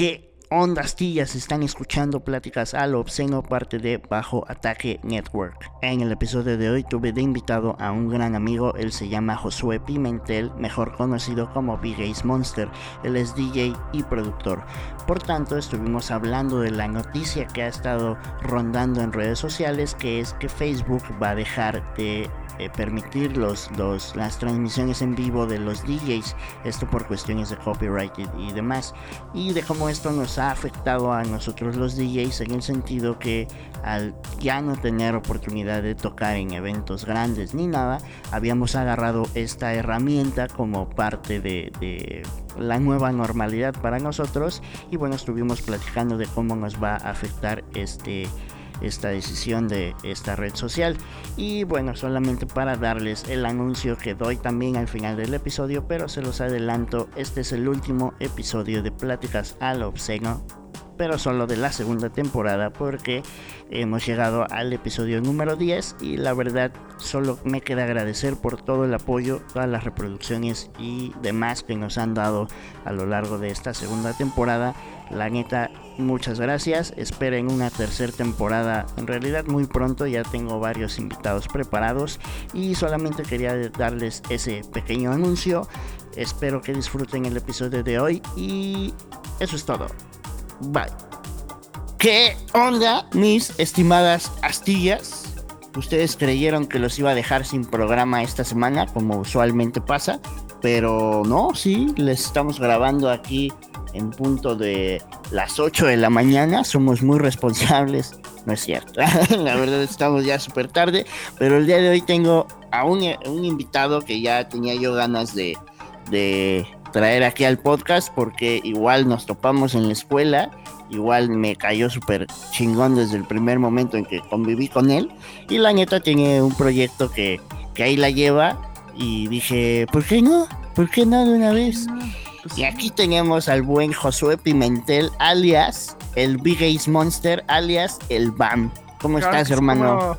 ¿Qué onda astillas están escuchando pláticas al obsceno parte de Bajo Ataque Network. En el episodio de hoy tuve de invitado a un gran amigo, él se llama Josué Pimentel, mejor conocido como Big Monster. Él es DJ y productor. Por tanto, estuvimos hablando de la noticia que ha estado rondando en redes sociales, que es que Facebook va a dejar de eh, permitir los, las transmisiones en vivo de los DJs, esto por cuestiones de copyright y, demás, y de cómo esto nos ha afectado a nosotros los DJs en el sentido que al ya no tener oportunidad de tocar en eventos grandes ni nada, habíamos agarrado esta herramienta como parte de la nueva normalidad para nosotros. Y bueno, estuvimos platicando de cómo nos va a afectar este esta decisión de esta red social. Y bueno, solamente para darles el anuncio que doy también al final del episodio, pero se los adelanto, este es el último episodio de Pláticas al Obsceno pero solo de la segunda temporada porque hemos llegado al episodio número 10 y la verdad solo me queda agradecer por todo el apoyo, todas las reproducciones y demás que nos han dado a lo largo de esta segunda temporada. La neta, muchas gracias. Esperen una tercera temporada. En realidad muy pronto ya tengo varios invitados preparados y solamente quería darles ese pequeño anuncio. Espero que disfruten el episodio de hoy y eso es todo. Bye. ¿Qué onda, mis estimadas astillas? Ustedes creyeron que los iba a dejar sin programa esta semana, como usualmente pasa, pero no, sí, les estamos grabando aquí en punto de las 8 de la mañana, somos muy responsables, no es cierto, la verdad estamos ya súper tarde, pero el día de hoy tengo a un, invitado que ya tenía yo ganas de, traer aquí al podcast porque igual nos topamos en la escuela, igual me cayó súper chingón desde el primer momento en que conviví con él y la neta tiene un proyecto que, que ahí la lleva y dije, ¿por qué no? ¿Por qué no de una vez? Pues y aquí tenemos al buen Josué Pimentel, alias el Big Ace Monster, alias el BAM. ¿Cómo estás, hermano?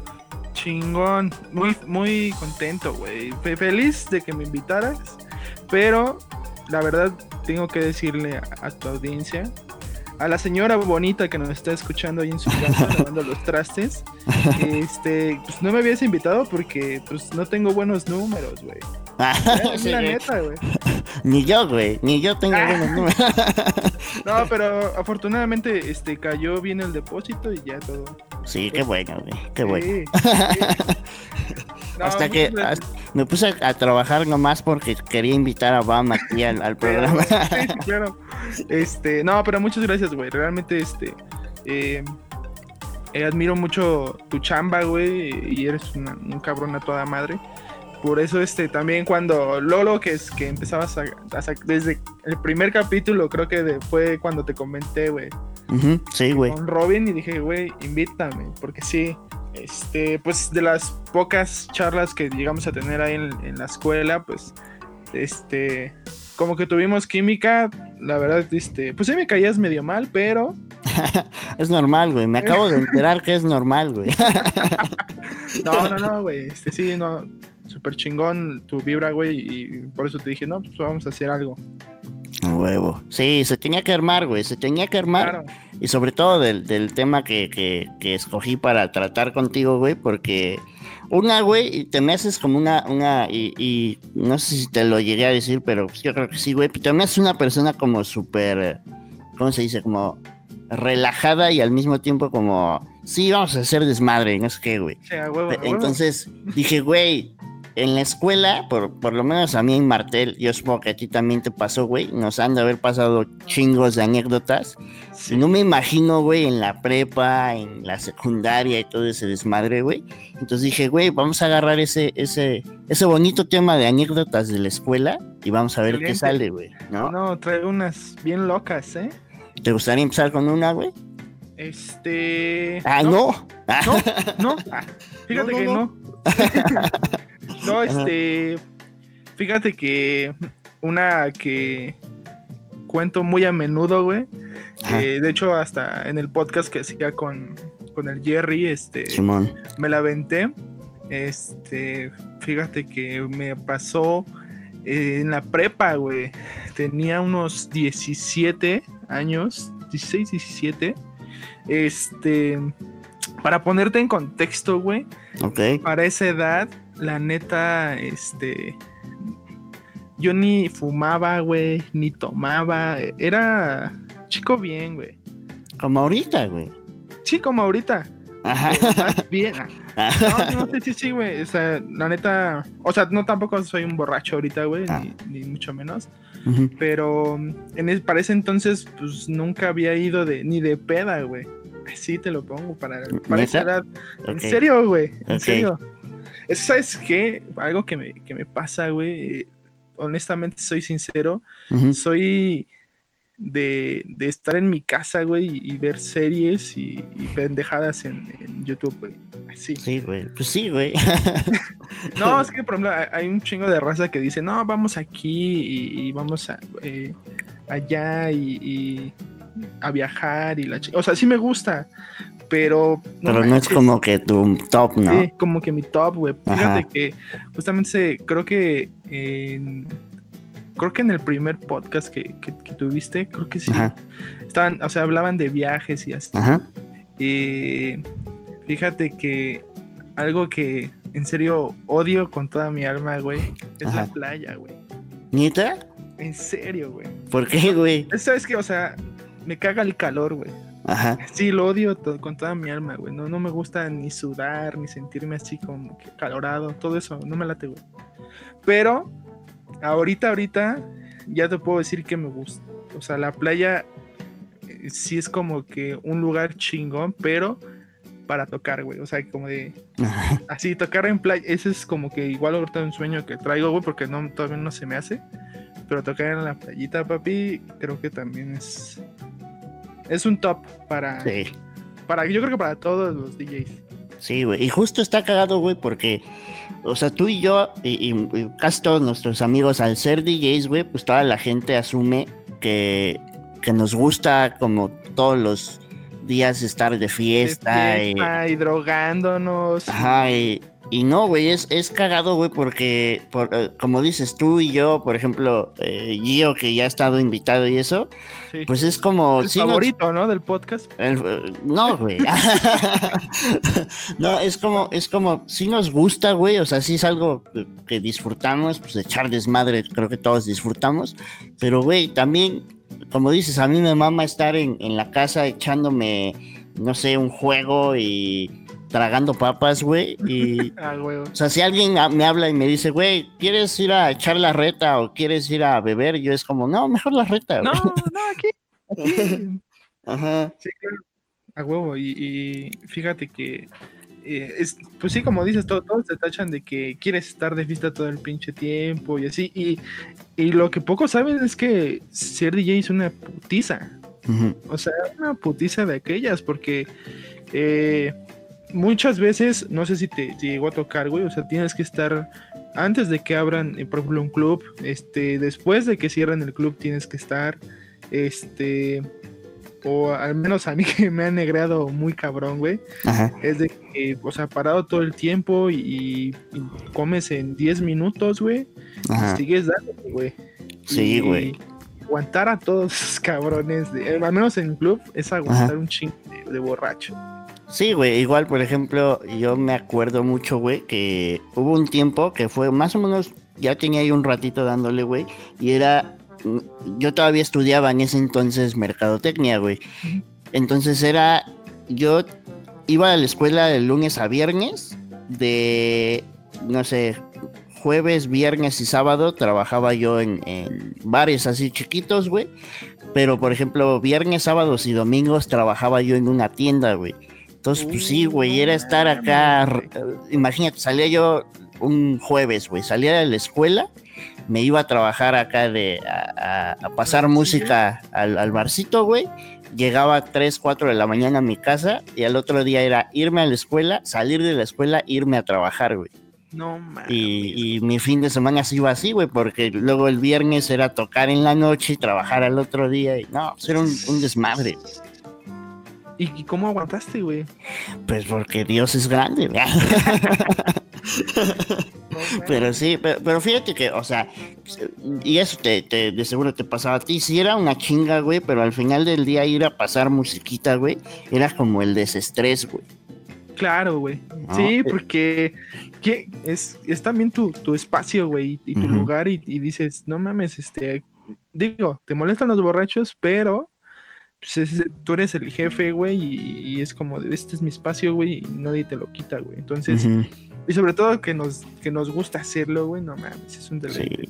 Chingón, muy, muy contento, güey. Feliz de que me invitaras, pero la verdad tengo que decirle a, tu audiencia, a la señora bonita que nos está escuchando ahí en su casa lavando los trastes, este, pues no me habías invitado porque pues no tengo buenos números, güey. la neta, güey. Ni yo, güey, ni yo tengo buenos números. no, pero afortunadamente este cayó bien el depósito y ya todo. Sí, qué bueno, güey, qué bueno. hasta que me puse a, trabajar nomás porque quería invitar a Obama aquí al, programa. sí, claro. Este, no, pero muchas gracias, güey. Realmente, este, eh, eh, admiro mucho tu chamba, güey, y eres un cabrón a toda madre. Por eso, este, también cuando Lolo, que es que empezabas a, desde el primer capítulo, creo que fue cuando te comenté, güey. sí, güey. Con Robin y dije, güey, invítame, porque sí, este, pues de las pocas charlas que llegamos a tener ahí en, la escuela, pues, este, como que tuvimos química, la verdad, este, pues sí me caías medio mal, pero... es normal, güey, me acabo de enterar que es normal, güey. no, no, no, güey, este, sí, no, súper chingón tu vibra, güey, y por eso te dije, no, pues vamos a hacer algo. Huevo. Sí, se tenía que armar, güey, se tenía que armar. Y sobre todo del, del tema que, que, que, escogí para tratar contigo, güey, porque una, güey, te me haces como una, una, y, y, no sé si te lo llegué a decir, pero yo creo que sí, güey, te me haces una persona como súper, ¿cómo se dice? Como relajada y al mismo tiempo como, sí, vamos a hacer desmadre, no sé qué, güey. Entonces dije, güey, en la escuela, por, por lo menos a mí en Martel, yo supongo que a ti también te pasó, güey, nos han de haber pasado chingos de anécdotas. No me imagino, güey, en la prepa, en la secundaria y todo ese desmadre, güey. Entonces dije, güey, vamos a agarrar ese, ese, ese bonito tema de anécdotas de la escuela y vamos a ver qué sale, güey. ¿no? no, trae unas bien locas, ¿eh? ¿Te gustaría empezar con una, güey? Este. Ah, no. No, no. Fíjate que no. No, este. Fíjate que una que cuento muy a menudo, güey. de hecho, hasta en el podcast que hacía con, con el Jerry, este. Me la aventé. Este. Fíjate que me pasó en la prepa, güey. Tenía unos 17 años, 16, 17. Este, para ponerte en contexto, güey. Ok. Para esa edad, la neta, este, yo ni fumaba, güey, ni tomaba. Era chico bien, güey. Como ahorita, güey. Sí, como ahorita. Ajá. Bien. No, no, sí, sí, sí, güey. O sea, la neta. O sea, no tampoco soy un borracho ahorita, güey, Ah. ni, ni mucho menos. Pero en es, para ese entonces, pues nunca había ido de, ni de peda, güey. Así te lo pongo para, para esa edad. En serio, güey. En serio. ¿Sabes qué? Algo que me, que me pasa, güey. eh, Honestamente, soy sincero. Soy de, de estar en mi casa, güey, y, y ver series y, y pendejadas en, en YouTube, güey. Así. Sí, güey. Pues sí, güey. No, es que, por ejemplo, hay- un chingo de raza que dice, no, vamos aquí y, y vamos a, eh, allá y, a viajar y la O sea, sí me gusta, pero... Pero no es como que tu top, ¿no? Sí, como que mi top, güey. Fíjate que justamente creo que en, creo que en el primer podcast que, que- que tuviste, creo que sí. Ajá. Estaban, o sea, hablaban de viajes y así. Ajá. Y fíjate que algo que en serio odio con toda mi alma, güey, es Ajá. la playa, güey. ¿Nita? En serio, güey. ¿Por qué, güey? ¿Sabes que O sea, me caga el calor, güey. Ajá. Sí, lo odio to- con toda mi alma, güey. No, no me gusta ni sudar, ni sentirme así como que calorado, todo eso, no me late, güey. Pero ahorita, ahorita, ya te puedo decir que me gusta. O sea, la playa eh, sí es como que un lugar chingón, pero para tocar, güey. O sea, como de Ajá. así, tocar en playa, ese es como que igual ahorita un sueño que traigo, güey, porque no, todavía no se me hace. Pero tocar en la playita, papi, creo que también es. Es un top para, Sí. para, yo creo que para todos los DJs. Sí, güey. Y justo está cagado, güey, porque, o sea, tú y yo, y, y- y casi todos nuestros amigos, al ser DJs, güey, pues toda la gente asume que, que nos gusta como todos los días estar de fiesta. De y- fiesta y drogándonos. Ajá, y, y no, güey, es, es cagado, güey, porque, por, eh, como dices tú y yo, por ejemplo, eh, Gio, que ya ha estado invitado y eso, Sí. pues es como... el sí favorito, ¿no? Del podcast. el- eh, no, güey. no, es como, es como, sí nos gusta, güey. O sea, sí es algo que disfrutamos, pues echar desmadre, creo que todos disfrutamos. Pero, güey, también, como dices, a mí me mama estar en, en la casa echándome, no sé, un juego y tragando papas, güey. Y, Ah, güey. o sea, si alguien me habla y me dice, güey, ¿quieres ir a echar la reta o quieres ir a beber? Yo es como, no, mejor la reta, No, no, aquí. aquí. Ajá. Sí, claro. A huevo. Y, y fíjate que. Eh, es, pues sí, como dices, todo- todos te tachan de que quieres estar de fiesta todo el pinche tiempo y así. Y, y lo que pocos saben es que ser DJ es una putiza. O sea, una putiza de aquellas, porque eh, muchas veces, no sé si te, te llegó a tocar, güey, o sea, tienes que estar antes de que abran, eh, por ejemplo, un club, este, después de que cierren el club tienes que estar, este, o al menos a mí que me han negreado muy cabrón, güey, Ajá. es de que, o sea, parado todo el tiempo y, y comes en 10 minutos, güey, sigues dando, güey. Sí, güey. Aguantar a todos esos cabrones, de- al menos en club, es aguantar un chingo de, de borracho. Sí, güey, igual, por ejemplo, yo me acuerdo mucho, güey, que hubo un tiempo que fue más o menos, ya tenía ahí un ratito dándole, güey, y era, yo todavía estudiaba en ese entonces mercadotecnia, güey. Entonces era, yo iba a la escuela de lunes a viernes, de, no sé, jueves, viernes y sábado trabajaba yo en, en bares así chiquitos, güey. Pero, por ejemplo, viernes, sábados y domingos trabajaba yo en una tienda, güey. Entonces, pues sí, güey, era estar acá. Imagínate, salía yo un jueves, güey, salía de la escuela, me iba a trabajar acá de a, a- a pasar música al, al barcito, güey. Llegaba a 3, 4 de la mañana a mi casa y al otro día era irme a la escuela, salir de la escuela, irme a trabajar, güey. No mames. Y, y mi fin de semana se iba así, güey, porque luego el viernes era tocar en la noche y trabajar al otro día. Y no, pues era un, un desmadre. ¿Y, y cómo aguantaste, güey? Pues porque Dios es grande, güey. pero sí, pero, fíjate que, o sea, y eso te, te, de seguro te pasaba a ti, sí era una chinga, güey, pero al final del día ir a pasar musiquita, güey, era como el desestrés, güey. Claro, güey. Sí, eh. porque es, es también tu, tu espacio, güey, y tu lugar, y, y, dices, no mames, este, digo, te molestan los borrachos, pero pues tú eres el jefe, güey, y, es como, este es mi espacio, güey, y nadie te lo quita, güey. Entonces, y sobre todo que nos, que nos gusta hacerlo, güey, no mames, es un deleite.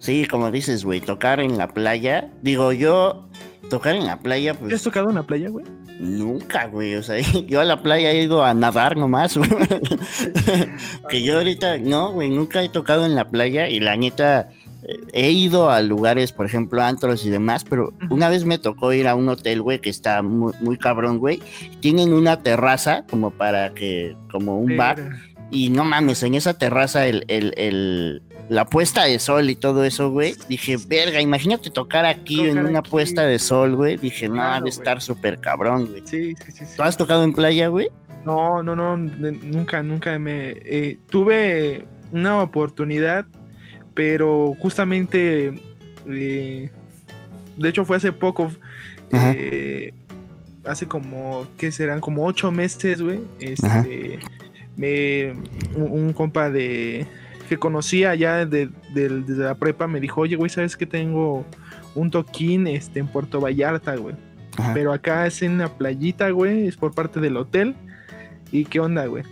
Sí. como dices, güey, tocar en la playa, digo yo, tocar en la playa, pues... has tocado en la playa, güey? Nunca, güey, o sea, yo a la playa he ido a nadar nomás, güey. que yo ahorita, no, güey, nunca he tocado en la playa y la neta he ido a lugares, por ejemplo, antros y demás, pero una vez me tocó ir a un hotel, güey, que está muy, muy cabrón, güey. Tienen una terraza como para que, como un bar. Y no mames, en esa terraza el, el, el, la puesta de sol y todo eso, güey. Dije, verga, imagínate tocar aquí en una puesta de sol, güey. Dije, no, ha de estar súper cabrón, güey. Sí, sí, sí, ¿Tú has tocado en playa, güey? No, no, no, nunca, nunca me... Eh, tuve una oportunidad pero justamente, eh, de hecho fue hace poco, eh, hace como, ¿qué serán? Como ocho meses, güey, este, me, un, compa de, que conocía ya de, desde la prepa me dijo, oye, güey, ¿sabes que tengo un toquín este, en Puerto Vallarta, güey? Pero acá es en una playita, güey, es por parte del hotel. ¿Y qué onda, güey?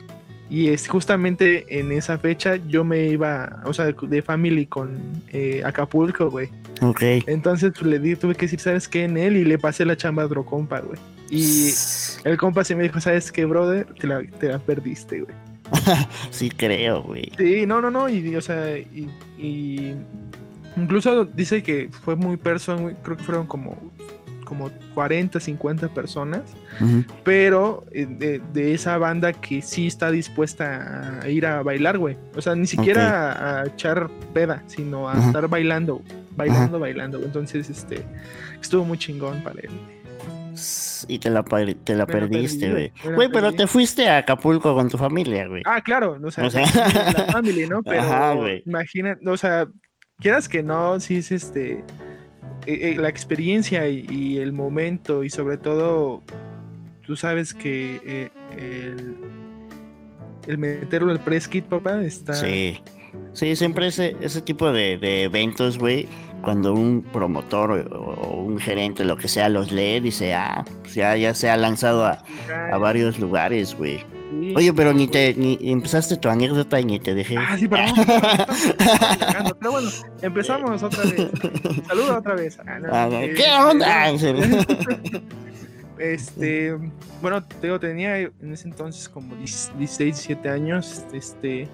Y es justamente en esa fecha yo me iba, o sea, de family con eh, Acapulco, güey. Ok. Entonces pues, le di, tuve que decir, ¿sabes qué? En él y le pasé la chamba a otro compa, güey. Y el compa se me dijo, ¿sabes qué, brother? Te la, te la perdiste, güey. sí, creo, güey. Sí, no, no, no. Y, o sea, y, y incluso dice que fue muy personal, creo que fueron como como 40, 50 personas, pero eh, de, esa banda que sí está dispuesta a ir a bailar, güey. O sea, ni siquiera a, echar peda, sino a estar bailando, bailando, bailando. Entonces, este, estuvo muy chingón para él. Y te la, te la perdiste, güey. Güey, pero te fuiste a Acapulco con tu familia, güey. Ah, claro, o sea, la familia, ¿no? Pero imagina, o sea, quieras que no, sí es este eh, eh, la experiencia y, el momento y sobre todo tú sabes que eh, el, el, meterlo al press papá, está... sí, siempre ese, ese tipo de, eventos, güey, cuando un promotor o, un gerente, lo que sea, los lee, dice, ah, pues ya, ya se ha lanzado a, a varios lugares, güey. Oye, pero ni te ni empezaste tu anécdota y ni te dejé. Ah, sí, pero, pero bueno, empezamos otra vez. Saludos otra vez. Ah, ah, ¿Qué onda? este, bueno, tenía en ese entonces como 16, 17 años, este,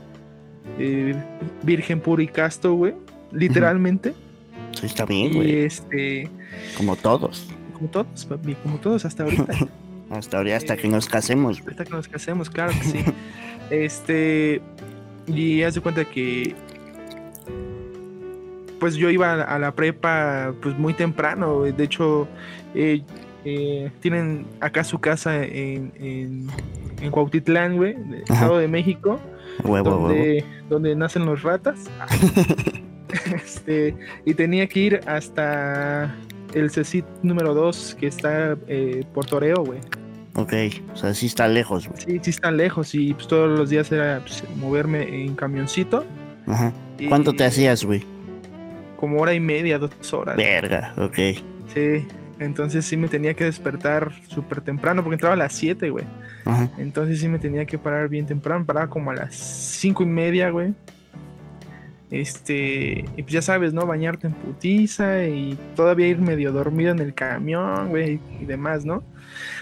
eh, virgen puro y casto, güey, literalmente. Sí, está bien, güey. Y este, como todos. Como todos, papi, como todos hasta ahorita. Hasta ahora, hasta que nos casemos. Hasta que nos casemos, claro que sí. este, y haz de cuenta que pues yo iba a la prepa pues muy temprano. De hecho, eh, eh, tienen acá su casa en, en, en Cuautitlán, güey, Estado de México. Donde, donde nacen los ratas. este, y tenía que ir hasta el CECIT número 2 que está eh, por Toreo, güey. Ok, o sea, sí está lejos, güey. Sí, sí está lejos y pues todos los días era pues, moverme en camioncito. Ajá. ¿Cuánto te hacías, güey? Como hora y media, dos horas. Verga, ok. Sí, entonces sí me tenía que despertar súper temprano porque entraba a las 7, güey. Ajá. Entonces sí me tenía que parar bien temprano, paraba como a las cinco y media, güey. Este, y pues ya sabes, ¿no? Bañarte en putiza y todavía ir medio dormido en el camión, güey, y demás, ¿no?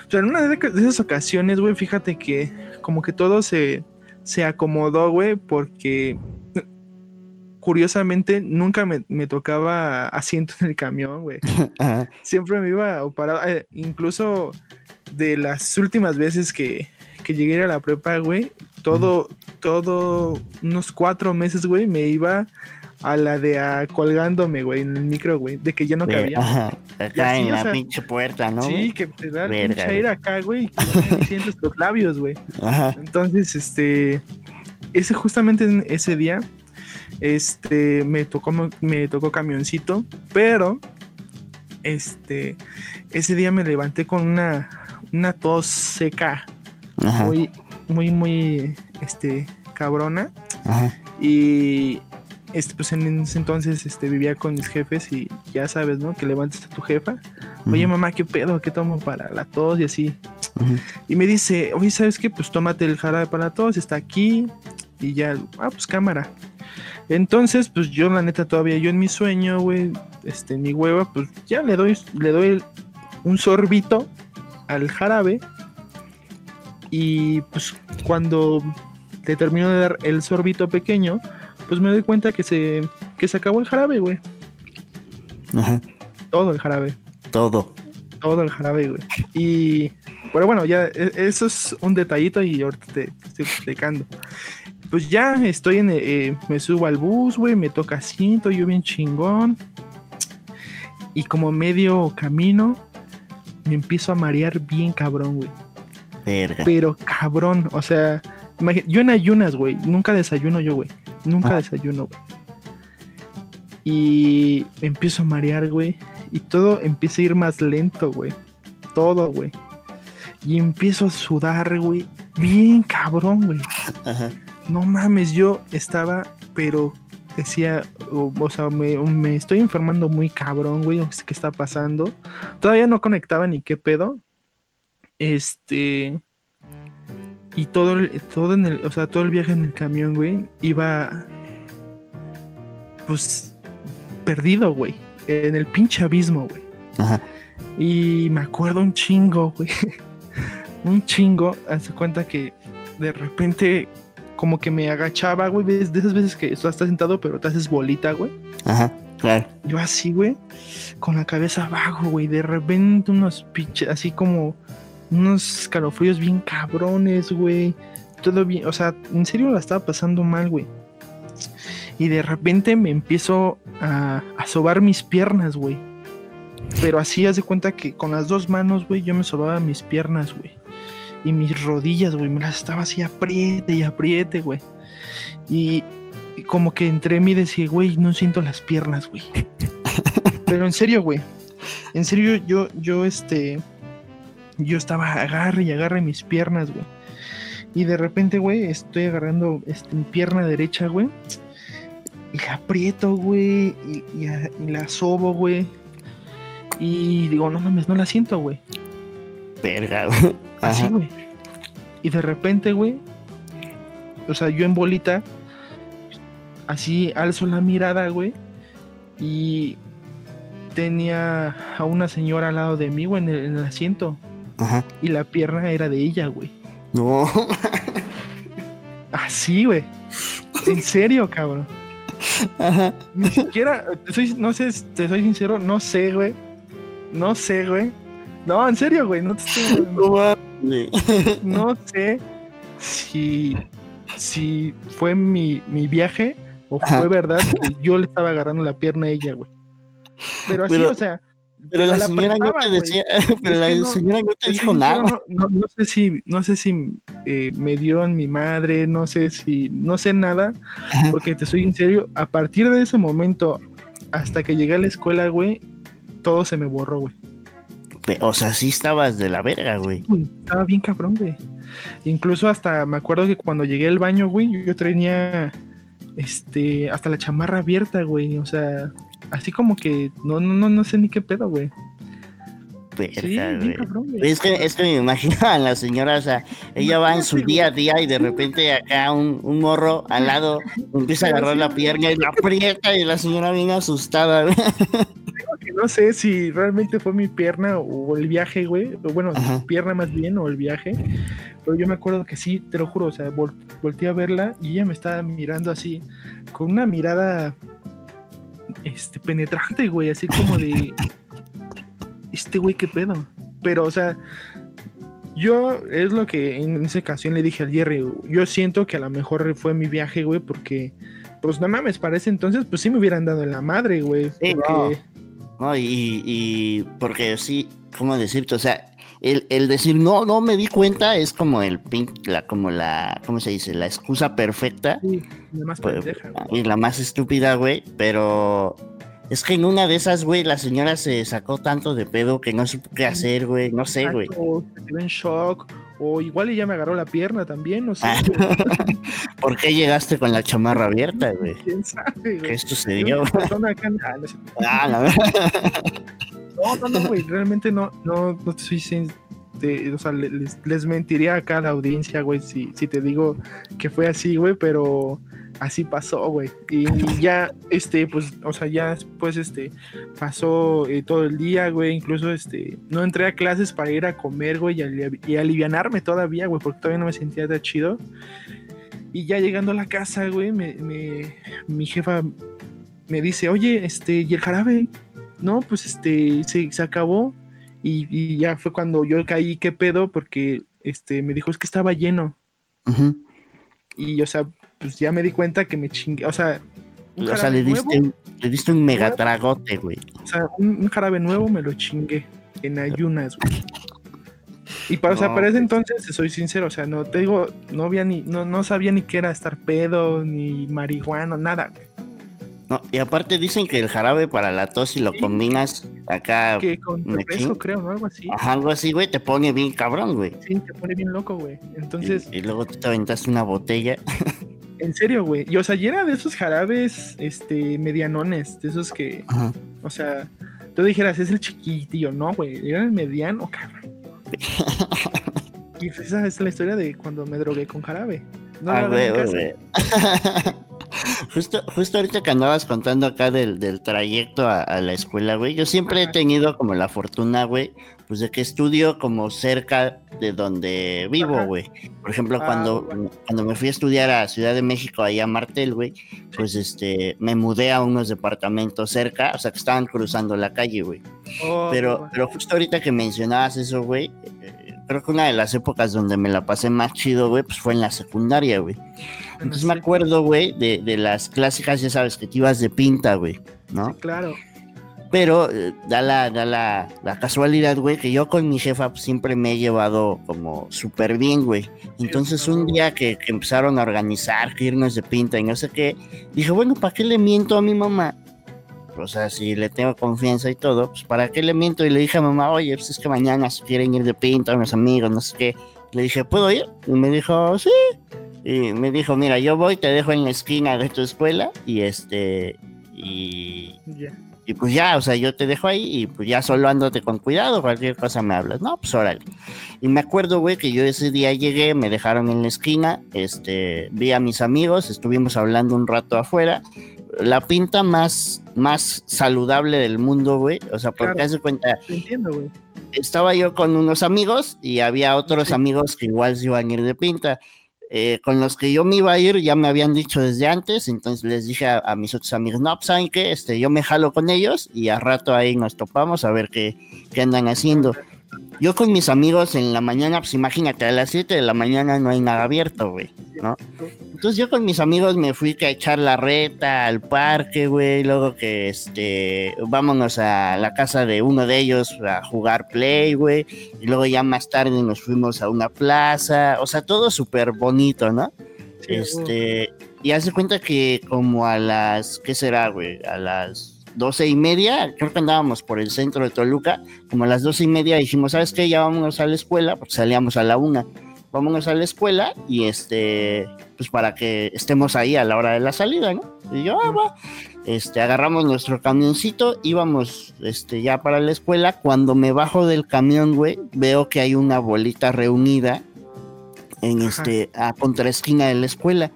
O sea, en una de esas ocasiones, güey, fíjate que como que todo se, se acomodó, güey, porque curiosamente nunca me, tocaba asiento en el camión, güey. Siempre me iba parado, eh, incluso de las últimas veces que, que llegué a la prepa, güey, todo, todo, unos cuatro meses, güey, me iba a la de a colgándome, güey, en el micro, güey, de que ya no cabía. Ajá, acá en la pinche puerta, ¿no? Sí, que te da pinche aire acá, güey, y sientes los labios, güey. Ajá. Entonces, este, ese justamente ese día, Este, me tocó, me tocó camioncito, pero este, ese día me levanté con una, una tos seca, muy, muy, muy, este, cabrona. Y este, pues en ese entonces este, vivía con mis jefes y ya sabes, ¿no? Que levantes a tu jefa. Oye, mamá, ¿qué pedo? ¿Qué tomo para la tos? Y así. Y me dice, oye, ¿sabes qué? Pues tómate el jarabe para la tos, está aquí. Y ya, ah, pues cámara. Entonces, pues yo la neta todavía, yo en mi sueño, güey, este, mi hueva, pues ya le doy, le doy un sorbito al jarabe. Y pues cuando te termino de dar el sorbito pequeño, pues me doy cuenta que se, que se acabó el jarabe, güey. Ajá. Todo el jarabe. Todo. Todo el jarabe, güey. Y, pero bueno, ya, e, eso es un detallito y ahorita te, estoy explicando. Pues ya estoy en, eh, me subo al bus, güey, me toca asiento, yo bien chingón. Y como medio camino, me empiezo a marear bien cabrón, güey. Verga. Pero cabrón, o sea, yo en ayunas, güey, nunca desayuno yo, güey. Nunca ah. desayuno, güey. Y empiezo a marear, güey. Y todo empieza a ir más lento, güey. Todo, güey. Y empiezo a sudar, güey. Bien cabrón, güey. No mames, yo estaba, pero decía, o, sea, me, me, estoy enfermando muy cabrón, güey. ¿Qué está pasando? Todavía no conectaba ni qué pedo. Este y todo, todo en el, o sea, todo el viaje en el camión, güey, iba pues perdido, güey, en el pinche abismo, güey. Ajá. Y me acuerdo un chingo, güey. un chingo, hace cuenta que de repente como que me agachaba, güey, de esas veces que estás sentado pero te haces bolita, güey. Ajá, claro. Yo así, güey, con la cabeza abajo, güey, de repente unos pinches, así como unos escalofríos bien cabrones, güey. Todo bien, o sea, en serio la estaba pasando mal, güey. Y de repente me empiezo a, a sobar mis piernas, güey. Pero así haz de cuenta que con las dos manos, güey, yo me sobaba mis piernas, güey. Y mis rodillas, güey, me las estaba así apriete y apriete, güey. Y, y, como que entre mí decía, güey, no siento las piernas, güey. Pero en serio, güey. En serio, yo, yo, este, yo estaba agarre y agarre mis piernas, güey. Y de repente, güey, estoy agarrando este, mi pierna derecha, güey. Y la aprieto, güey. Y, la sobo, güey. Y digo, no mames, no la siento, güey. Verga, güey. Así, güey. Y de repente, güey. O sea, yo en bolita. Así alzo la mirada, güey. Y tenía a una señora al lado de mí, güey, en el asiento. Ajá. Y la pierna era de ella, güey. No. Así, güey. En serio, cabrón. Ajá. Ni siquiera, no sé, te soy sincero, no sé, güey. No sé, güey. No, en serio, güey. No te estoy. No, sé si, si fue mi, mi viaje o fue verdad que yo le estaba agarrando la pierna a ella, güey. Pero así, o sea, pero la, señora no te decía, pero la señora no te dijo nada. No, sé si, no sé si eh, me dio en mi madre, no sé si, no sé nada, porque te soy en serio, a partir de ese momento hasta que llegué a la escuela, güey, todo se me borró, güey. O sea, sí estabas de la verga, güey. Estaba bien cabrón, güey. Incluso hasta me acuerdo que cuando llegué al baño, güey, yo tenía este hasta la chamarra abierta, güey. O sea, así como que no, no, no sé ni qué pedo, güey. Es que, es que me imagino a la señora, o sea, ella va en su día a día y de repente acá un, un morro al lado empieza a agarrar la pierna y la aprieta y la señora viene asustada. No sé si realmente fue mi pierna o el viaje, güey, o bueno, pierna más bien o el viaje, pero yo me acuerdo que sí, te lo juro, o sea, volteé a verla y ella me estaba mirando así, con una mirada este, penetrante, güey, así como de, este güey, qué pedo. Pero, o sea, yo es lo que en esa ocasión le dije al Jerry, yo siento que a lo mejor fue mi viaje, güey, porque, pues no mames, para ese entonces, pues sí me hubieran dado en la madre, güey. no. y, y porque sí, ¿cómo decirte? O sea, el, el, decir no, no me di cuenta es como el la, como la, ¿cómo se dice? La excusa perfecta. Sí, la más pues, pendeja, Y la más estúpida, güey, pero es que en una de esas, güey, la señora se sacó tanto de pedo que no supo qué hacer, güey, no sé, güey. Se en shock, o igual ella me agarró la pierna también, no sé. ¿Por qué llegaste con la chamarra abierta, güey? ¿Quién sabe, güey? ¿Qué sucedió? Ah, la verdad. No, no, no, güey, realmente no, no, no soy sin, o sea, les, les, mentiría acá a la audiencia, güey, si, si te digo que fue así, güey, pero así pasó, güey. Y, ya, este, pues, o sea, ya después, este, pasó eh, todo el día, güey. Incluso, este, no entré a clases para ir a comer, güey, y, y alivianarme todavía, güey, porque todavía no me sentía tan chido. Y ya llegando a la casa, güey, me, me, mi jefa me dice, oye, este, ¿y el jarabe? No, pues, este, se, se acabó. Y, ya fue cuando yo caí, ¿qué pedo? Porque, este, me dijo, es que estaba lleno. Y, o sea, pues ya me di cuenta que me chingué, o sea... O sea, le diste, le diste un megatragote, güey. O sea, un, jarabe nuevo me lo chingué en ayunas, güey. Y para, o sea, para ese entonces, soy sincero, o sea, no te digo, no había ni, no, no sabía ni qué era estar pedo, ni marihuana, nada, güey. No, y aparte dicen que el jarabe para la tos, si lo combinas acá. Que con eso creo, ¿no? Algo así. Ajá, algo así, güey, te pone bien cabrón, güey. Sí, te pone bien loco, güey. Entonces. Y, luego te aventaste una botella. En serio, güey. Y o sea, y era de esos jarabes, este, medianones, de esos que. O sea, tú dijeras, es el chiquitillo, no, güey. Era el mediano, cabrón. y esa es la historia de cuando me drogué con jarabe. No, ah, güey, güey. Justo, justo ahorita que andabas contando acá del, del trayecto a, la escuela, güey, yo siempre he tenido como la fortuna, güey, pues de que estudio como cerca de donde vivo, güey. Por ejemplo, ah, cuando, cuando me fui a estudiar a Ciudad de México, ahí a Martel, güey, pues este, me mudé a unos departamentos cerca, o sea, que estaban cruzando la calle, güey. Oh, pero, pero justo ahorita que mencionabas eso, güey, eh, creo que una de las épocas donde me la pasé más chido, güey, pues fue en la secundaria, güey. Entonces me acuerdo, güey, de, de, las clásicas, ya sabes, que te ibas de pinta, güey, ¿no? claro. Pero eh, da, la, da la, la casualidad, güey, que yo con mi jefa pues, siempre me he llevado como súper bien, güey. Entonces un día que, que, empezaron a organizar, que irnos de pinta y no sé qué, dije, bueno, ¿para qué le miento a mi mamá? O sea, si le tengo confianza y todo, pues ¿para qué le miento? Y le dije a mamá, oye, pues es que mañana si quieren ir de pinta, unos amigos, no sé qué. Le dije, ¿puedo ir? Y me dijo, sí. Y me dijo, mira, yo voy, te dejo en la esquina de tu escuela y este, y, y pues ya, o sea, yo te dejo ahí y pues ya solo andate con cuidado, cualquier cosa me hablas, no, pues órale. Y me acuerdo, güey, que yo ese día llegué, me dejaron en la esquina, este, vi a mis amigos, estuvimos hablando un rato afuera, la pinta más, más saludable del mundo, güey, o sea, porque hace cuenta... entiendo, güey estaba yo con unos amigos y había otros amigos que igual se iban a ir de pinta. Eh, con los que yo me iba a ir ya me habían dicho desde antes, entonces les dije a, mis otros amigos, no, pues, ¿saben qué? Este, yo me jalo con ellos y a rato ahí nos topamos a ver qué, qué andan haciendo. Yo con mis amigos en la mañana, pues imagínate, a las 7 de la mañana no hay nada abierto, güey, ¿no? Entonces yo con mis amigos me fui a echar la reta al parque, güey, luego que, este, vámonos a la casa de uno de ellos a jugar play, güey, y luego ya más tarde nos fuimos a una plaza, o sea, todo súper bonito, ¿no? este, y hace cuenta que como a las, ¿qué será, güey? A las doce y media, creo que andábamos por el centro de Toluca, como a las doce y media dijimos, ¿sabes qué? Ya vámonos a la escuela, porque salíamos a la una, vámonos a la escuela y este, pues para que estemos ahí a la hora de la salida, ¿no? Y yo, ah, va. Este, agarramos nuestro camioncito, íbamos este, ya para la escuela, cuando me bajo del camión, güey, veo que hay una bolita reunida en este, a contraesquina de la escuela.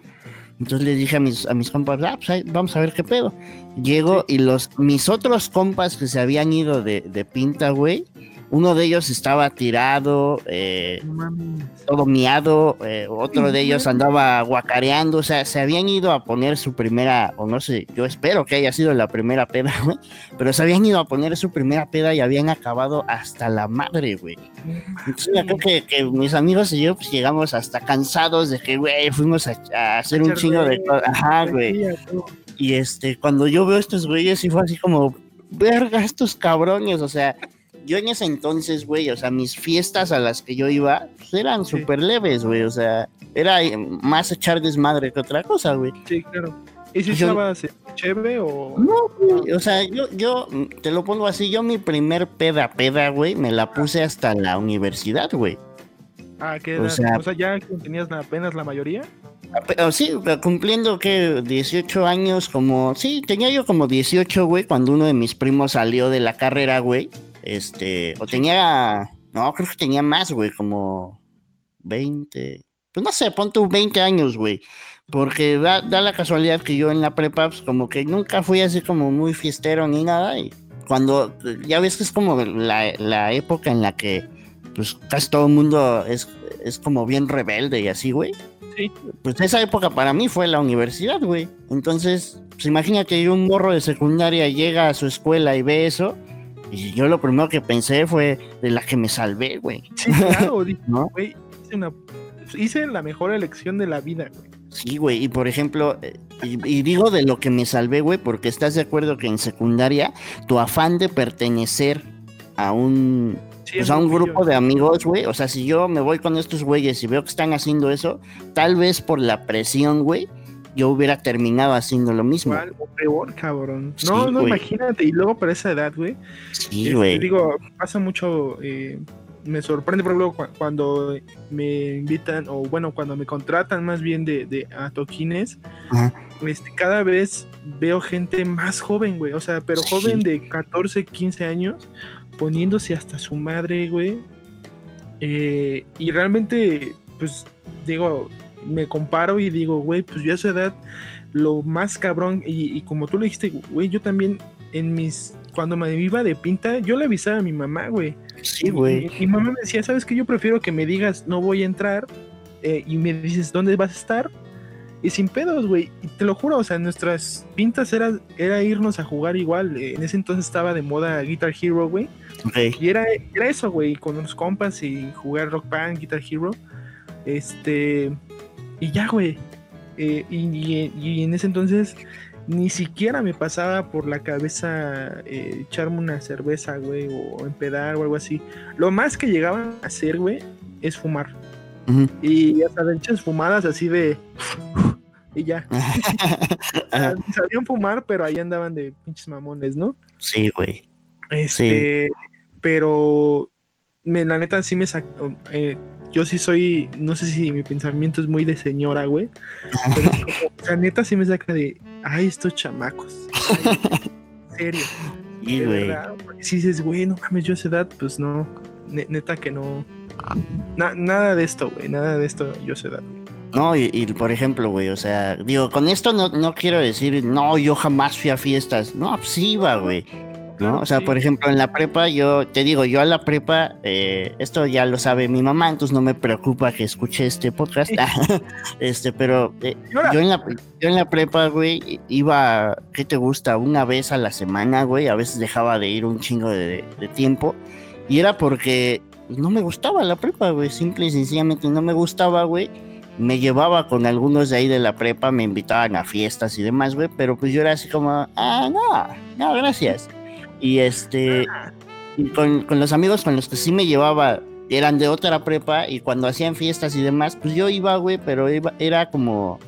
Entonces le dije a mis, a mis compas, ah, pues vamos a ver qué pedo. Llego y los, mis otros compas que se habían ido de, de pinta, güey, uno de ellos estaba tirado, eh, todo miado, eh, otro de ellos andaba guacareando, o sea, se habían ido a poner su primera, o no sé, yo espero que haya sido la primera peda, güey, pero se habían ido a poner su primera peda y habían acabado hasta la madre, güey. Entonces, yo creo que, que, mis amigos y yo pues, llegamos hasta cansados de que, güey, fuimos a, hacer un chingo de cosas, ajá, güey. Y este, cuando yo veo estos güeyes, y fue así como, verga, estos cabrones, o sea yo en ese entonces, güey, o sea, mis fiestas a las que yo iba pues, eran súper leves, güey, o sea, era más echar desmadre que otra cosa, güey. Sí, claro. ¿Y si estabas chévere o...? No, güey, o sea, yo, yo, te lo pongo así, yo mi primer peda peda, güey, me la puse hasta la universidad, güey. Ah, ¿qué edad? O sea, o sea ya tenías apenas la mayoría. Sí, cumpliendo que 18 años, como. Sí, tenía yo como 18, güey, cuando uno de mis primos salió de la carrera, güey. Este. O tenía. No, creo que tenía más, güey, como 20. Pues no sé, pon tú 20 años, güey. Porque da, la casualidad que yo en la prepa, pues como que nunca fui así como muy fiestero ni nada. Y cuando. Ya ves que es como la, la época en la que. Pues casi todo el mundo es, es como bien rebelde y así, güey. Pues esa época para mí fue la universidad, güey. Entonces, pues imagina que un morro de secundaria llega a su escuela y ve eso. Y yo lo primero que pensé fue de la que me salvé, güey. Sí, claro, ¿no? güey, hice, la mejor elección de la vida, güey. Sí, güey, y por ejemplo, eh, y, digo de lo que me salvé, güey, porque estás de acuerdo que en secundaria tu afán de pertenecer a un sea, un grupo de amigos, güey. O sea, si yo me voy con estos güeyes y veo que están haciendo eso, tal vez por la presión, güey, yo hubiera terminado haciendo lo mismo. Igual, o peor, cabrón. no, no, imagínate. Y luego para esa edad, güey. Sí, este, güey. digo, pasa mucho. Eh, me sorprende, por ejemplo, cuando me invitan, o bueno, cuando me contratan más bien de, de a toquines, este, cada vez veo gente más joven, güey. O sea, pero joven de 14, 15 años poniéndose hasta su madre, güey. Eh, y realmente, pues, digo, me comparo y digo, güey, pues yo a esa edad, lo más cabrón, y, como tú le dijiste, güey, yo también en mis, cuando me iba de pinta, yo le avisaba a mi mamá, güey. Sí, güey. Mi, mamá me decía, ¿sabes qué? Yo prefiero que me digas, no voy a entrar, eh, y me dices, ¿dónde vas a estar? Y sin pedos, güey. Y te lo juro, o sea, nuestras pintas era, era irnos a jugar igual. En ese entonces estaba de moda Guitar Hero, güey. Y era, era eso, güey, con unos compas y jugar Rock Band, Guitar Hero. Este. Y ya, güey. Eh, y, en ese entonces ni siquiera me pasaba por la cabeza eh, echarme una cerveza, güey, o empedar o algo así. Lo más que llegaban a hacer, güey, es fumar. Y hasta de hechas fumadas así de. y ya. Sabían fumar, pero ahí andaban de pinches mamones, ¿no? Sí, güey. Este. Pero. Me, la neta sí me sacó. Eh, yo sí soy. No sé si mi pensamiento es muy de señora, güey. Pero la neta sí me saca de. Ay, estos chamacos. en serio. Y, güey. Si dices, güey, no mames, yo a esa edad, pues no. neta que no nada de esto, güey, nada de esto yo sé dar. No, y, por ejemplo, güey, o sea, digo, con esto no, no quiero decir, no, yo jamás fui a fiestas. No, pues sí iba, güey. ¿No? O sea, por ejemplo, en la prepa, yo te digo, yo a la prepa, eh, esto ya lo sabe mi mamá, entonces no me preocupa que escuche este podcast. este, pero eh, yo, en la, yo en la prepa, güey, iba, ¿qué te gusta? Una vez a la semana, güey, a veces dejaba de ir un chingo de, de tiempo. Y era porque no me gustaba la prepa, güey. Simple y sencillamente no me gustaba, güey. Me llevaba con algunos de ahí de la prepa, me invitaban a fiestas y demás, güey. Pero pues yo era así como, ah, no, no, gracias. Y este, con, los amigos con los que sí me llevaba, eran de otra prepa y cuando hacían fiestas y demás, pues yo iba, güey, pero iba, era como,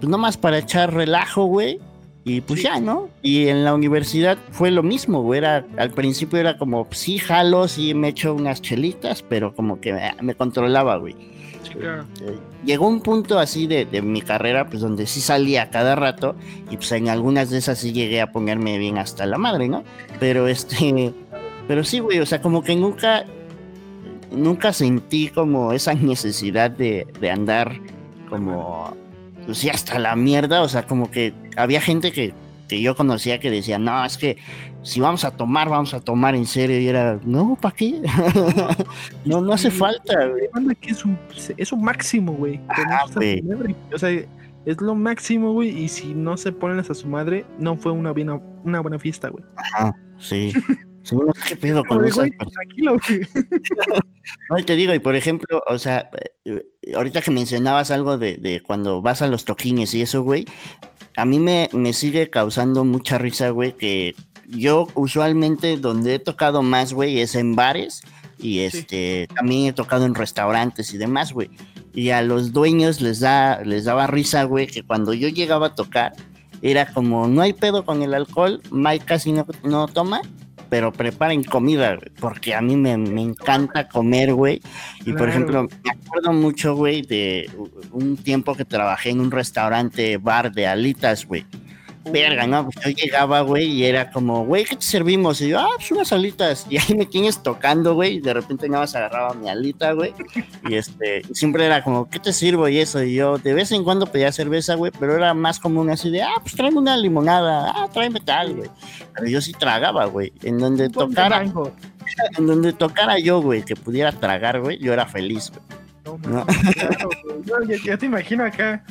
pues nomás para echar relajo, güey y pues ya, ¿no? Y en la universidad fue lo mismo, güey. Era, al principio era como, sí, jalo, sí, me echo unas chelitas, pero como que me, controlaba, güey. Llegó un punto así de, mi carrera, pues donde sí salía cada rato, y pues en algunas de esas sí llegué a ponerme bien hasta la madre, ¿no? Pero este, pero sí, güey, o sea, como que nunca, nunca sentí como esa necesidad de, de andar como pues sí, hasta la mierda, o sea, como que había gente que, que yo conocía que decía, no, es que si vamos a tomar, vamos a tomar en serio, y era, no, ¿para qué? no, no hace falta, güey. Es un, es un máximo, güey. O sea, es lo máximo, güey, y si no se ponen hasta su madre, no fue una, buena, una buena fiesta, güey. Ajá, sí. ¿Qué pedo con eso? Tranquilo, No, te digo, y por ejemplo, o sea, eh, ahorita que mencionabas algo de, cuando vas a los toquines y eso, güey, a mí me, me sigue causando mucha risa, güey, que yo usualmente donde he tocado más, güey, es en bares y este también he tocado en restaurantes y demás, güey. Y a los dueños les da les daba risa, güey, que cuando yo llegaba a tocar era como no hay pedo con el alcohol, Mike casi no, no toma, pero preparen comida, güey, porque a mí me, me encanta comer, güey. Y por ejemplo, me acuerdo mucho, güey, de un tiempo que trabajé en un restaurante bar de alitas, güey verga, ¿no? Pues yo llegaba, güey, y era como, güey, ¿qué te servimos? Y yo, ah, pues unas alitas. Y ahí me tienes tocando, güey, y de repente nada más agarraba mi alita, güey. Y este, siempre era como, ¿qué te sirvo? Y eso, y yo de vez en cuando pedía cerveza, güey, pero era más común así de, ah, pues tráeme una limonada, ah, tráeme tal, güey. Pero yo sí tragaba, güey, en donde tocara, en donde tocara yo, güey, que pudiera tragar, güey, yo era feliz, güey. No, ya, te imagino acá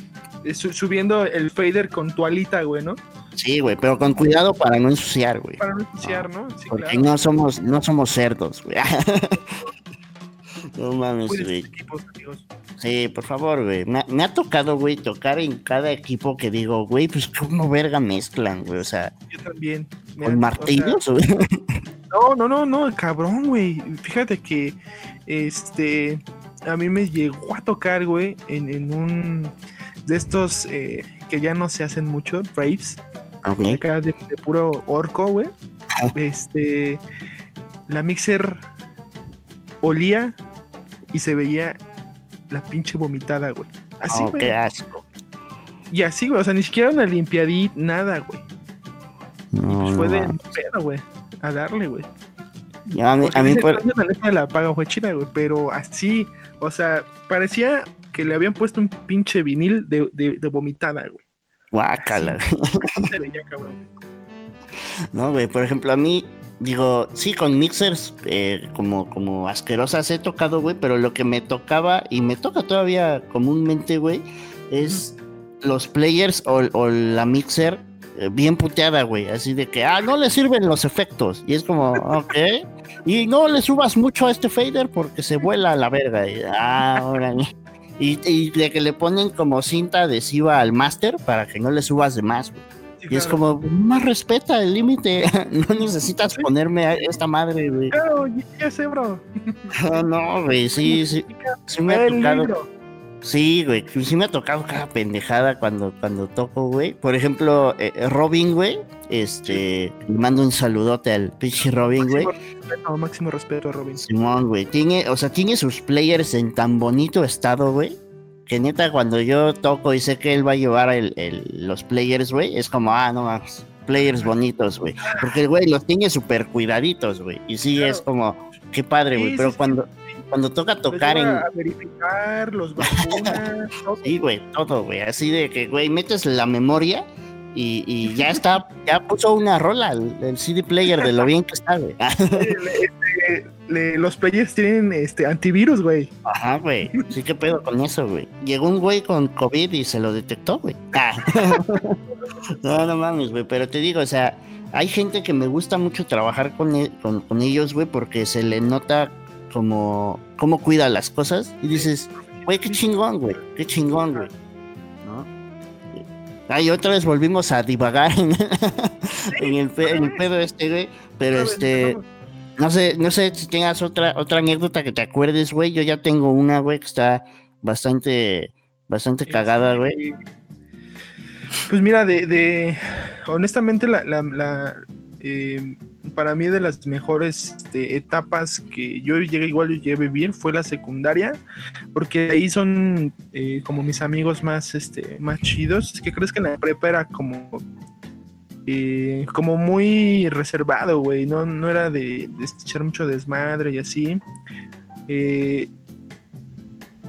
subiendo el fader con tu alita, güey, ¿no? Sí, güey, pero con cuidado para no ensuciar, güey. Para no ensuciar, ¿no? Sí, porque no somos, no somos cerdos, güey. no mames, güey. Sí, por favor, güey. Me, ha tocado, güey, tocar en cada equipo que digo, güey, pues cómo verga mezclan, güey. O sea. Yo también. ¿Con martillos? O no, no, no, no, cabrón, güey. Fíjate que, este, a mí me llegó a tocar, güey, en, en un de estos eh, que ya no se hacen mucho, raves. de, puro orco, güey. Este. La mixer olía y se veía la pinche vomitada, güey. Así, oh, Qué asco. Y así, güey. O sea, ni siquiera una limpiadita, nada, güey. No, fue de pedo, güey. A darle, güey. a mí, a mí por... la paga fue china, güey. Pero así, o sea, parecía que le habían puesto un pinche vinil de, de, vomitada, güey. Guácala. no, güey, por ejemplo, a mí, digo, sí, con mixers eh, como, como asquerosas he tocado, güey, pero lo que me tocaba y me toca todavía comúnmente, güey, es los players o, la mixer eh, bien puteada, güey, así de que, ah, no le sirven los efectos. Y es como, ok. Y no le subas mucho a este fader porque se vuela a la verga. Y, ah, ahora y, de que le ponen como cinta adhesiva al máster para que no le subas de más, y es como, más respeta el límite. no necesitas ponerme a esta madre, güey. Claro, ya sé, bro. no, no, güey, sí, sí. Sí me ha tocado. Sí, güey, sí me ha tocado cada pendejada cuando, cuando toco, güey. Por ejemplo, eh, Robin, güey, este, le mando un saludote al pinche Robin, güey. Máximo, respeto a Robin. Simón, güey, tiene, o sea, tiene sus players en tan bonito estado, güey, que neta cuando yo toco y sé que él va a llevar el, los players, güey, es como, ah, no más, players bonitos, güey. Porque el güey los tiene súper cuidaditos, güey. Y sí, es como, qué padre, güey, pero cuando cuando toca tocar en. A verificar los vacunas, todo. Sí, güey, todo, güey. Así de que, güey, metes la memoria y, y ya está, ya puso una rola el, CD player de lo bien que está, güey. Este, los players tienen este antivirus, güey. Ajá, güey. Sí, qué pedo con eso, güey. Llegó un güey con COVID y se lo detectó, güey. Ah. no, no mames, güey. Pero te digo, o sea, hay gente que me gusta mucho trabajar con, e, con, con ellos, güey, porque se le nota como cómo cuida las cosas y dices, güey, qué chingón, güey, qué chingón, güey. ¿No? Ay, otra vez volvimos a divagar en, el, pedo este, güey, pero este... No sé, no sé si tengas otra, otra anécdota que te acuerdes, güey. Yo ya tengo una, güey, que está bastante, bastante cagada, güey. Pues mira, de, de honestamente la, la, eh, para mí de las mejores este, etapas que yo llegué igual yo llevé bien fue la secundaria, porque ahí son eh, como mis amigos más, este, más chidos. Que crees que en la prepa era como, eh, como muy reservado, güey, no, no era de, de, echar mucho desmadre y así. Eh,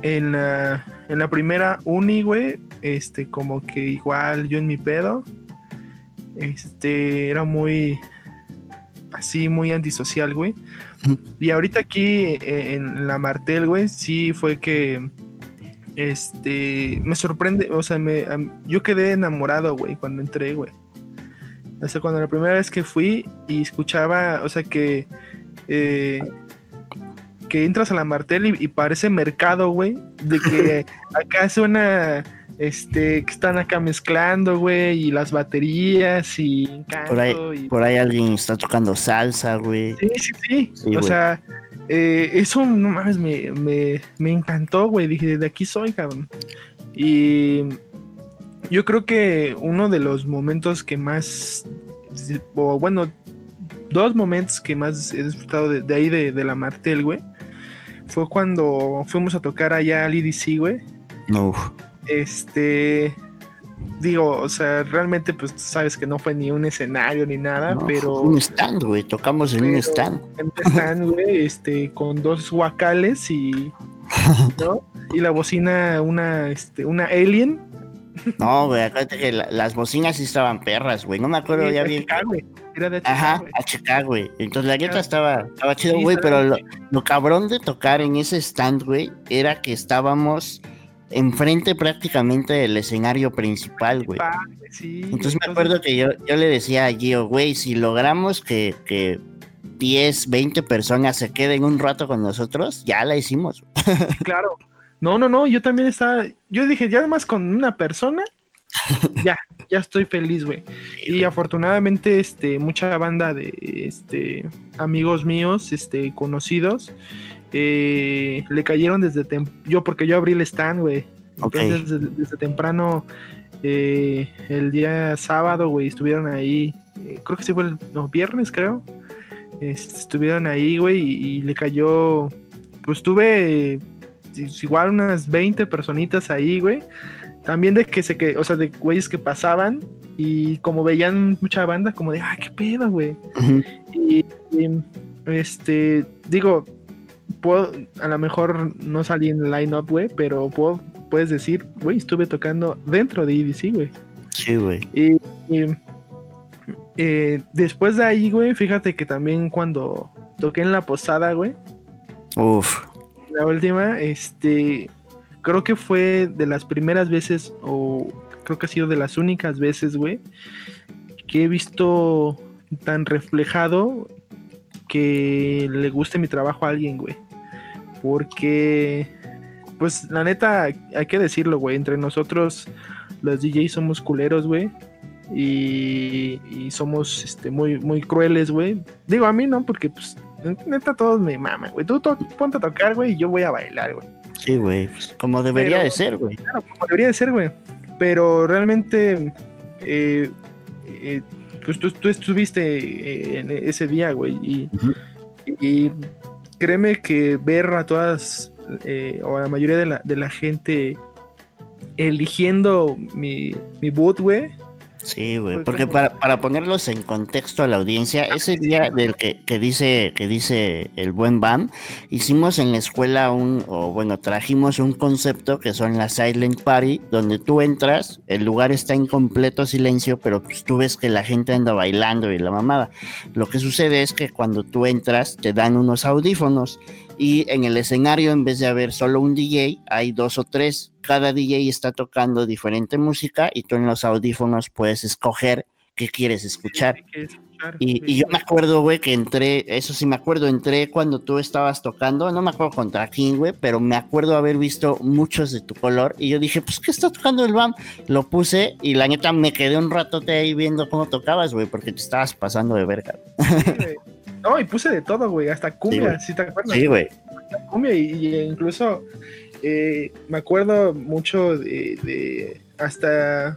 en, la, en la primera uni, güey, este, como que igual yo en mi pedo, este, era muy así muy antisocial, güey. Y ahorita aquí eh, en la Martel, güey, sí fue que este me sorprende, o sea, me, yo quedé enamorado, güey, cuando entré, güey. O sea, cuando la primera vez que fui y escuchaba, o sea, que eh, que entras a la Martel y, parece mercado, güey, de que acá suena este, que están acá mezclando, güey, y las baterías y por ahí, por ahí alguien está tocando salsa, güey. Sí, sí, sí. o sea, eh, eso no mames, me, me, me encantó, güey. Dije, de aquí soy, cabrón. Y yo creo que uno de los momentos que más, o bueno, dos momentos que más he disfrutado de, ahí de, de, la Martel, güey, fue cuando fuimos a tocar allá al EDC, güey. No. Este, digo, o sea, realmente pues sabes que no fue ni un escenario ni nada, pero... Un stand, güey, tocamos en un stand. En un stand, güey, este, con dos guacales y... ¿no? Y la bocina, una, este, una alien. No, güey, acuérdate que las bocinas sí estaban perras, güey, no me acuerdo ya bien. Era de Ajá, a Chicago, güey. Entonces la guitarra estaba, estaba chido, güey, pero lo, lo cabrón de tocar en ese stand, güey, era que estábamos enfrente prácticamente del escenario principal, güey. entonces me acuerdo que yo, yo le decía a Gio, güey, si logramos que, que 10, 20 personas se queden un rato con nosotros, ya la hicimos. Claro. No, no, no, yo también estaba, yo dije, ya más con una persona, ya, ya estoy feliz, güey. Y afortunadamente, este, mucha banda de, este, amigos míos, este, conocidos, eh, le cayeron desde yo porque yo abrí el stand, güey. desde, temprano, eh, el día sábado, güey, estuvieron ahí. Eh, creo que sí fue el viernes, creo. estuvieron ahí, güey, y, le cayó. Pues tuve igual unas 20 personitas ahí, güey. También de que se que, o sea, de güeyes que pasaban y como veían mucha banda, como de, ah, qué pedo, güey. y, este, digo, puedo, a lo mejor no salí en el line-up, güey, pero puedo, puedes decir, güey, estuve tocando dentro de EDC, güey. Sí, güey. Y, eh, después de ahí, güey, fíjate que también cuando toqué en la posada, güey. Uf. La última, este, creo que fue de las primeras veces, o creo que ha sido de las únicas veces, güey, que he visto tan reflejado que le guste mi trabajo a alguien, güey. Porque, pues, la neta, hay que decirlo, güey. Entre nosotros, los DJs somos culeros, güey. Y, somos este, muy, muy crueles, güey. Digo, a mí no, porque, pues, neta, todos me maman, güey. Tú ponte a tocar, güey, y yo voy a bailar, güey. Sí, güey. Pues, como debería de ser, güey. Claro, como debería de ser, güey. Pero realmente, eh, eh pues tú, estuviste eh, en ese día, güey, y, créeme que ver a todas, eh, o a la mayoría de la, de la gente eligiendo mi, mi boot, güey, Sí, güey, porque para, para, ponerlos en contexto a la audiencia, ese día del que, que, dice que dice el buen Bam, hicimos en la escuela un, o bueno, trajimos un concepto que son las Silent Party, donde tú entras, el lugar está en completo silencio, pero pues tú ves que la gente anda bailando y la mamada. Lo que sucede es que cuando tú entras, te dan unos audífonos y en el escenario, en vez de haber solo un DJ, hay dos o tres. Cada DJ está tocando diferente música y tú en los audífonos puedes escoger qué quieres escuchar. Y, yo me acuerdo, güey, que entré, eso sí me acuerdo, entré cuando tú estabas tocando, no me acuerdo contra quién, güey, pero me acuerdo haber visto muchos de tu color y yo dije, pues, ¿qué está tocando el BAM? Lo puse y la neta me quedé un ratote ahí viendo cómo tocabas, güey, porque te estabas pasando de verga. No, y puse de todo, güey, hasta cumbia, si te acuerdas. Sí, güey. Cumbia, y, incluso eh, me acuerdo mucho de, hasta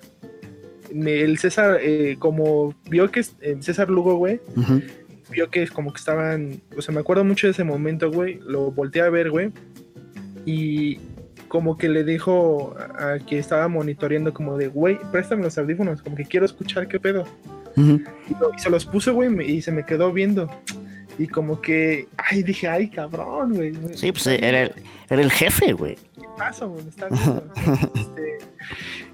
el César, eh, como vio que eh, César Lugo, güey, vio que como que estaban, o sea, me acuerdo mucho de ese momento, güey, lo volteé a ver, güey, y como que le dijo a, que estaba monitoreando como de, güey, préstame los audífonos, como que quiero escuchar qué pedo y, se los puse, güey, y se me quedó viendo. Y como que, ay, dije, ay, cabrón, güey. Sí, pues era el, era el jefe, güey. ¿Qué pasa, güey? Está este,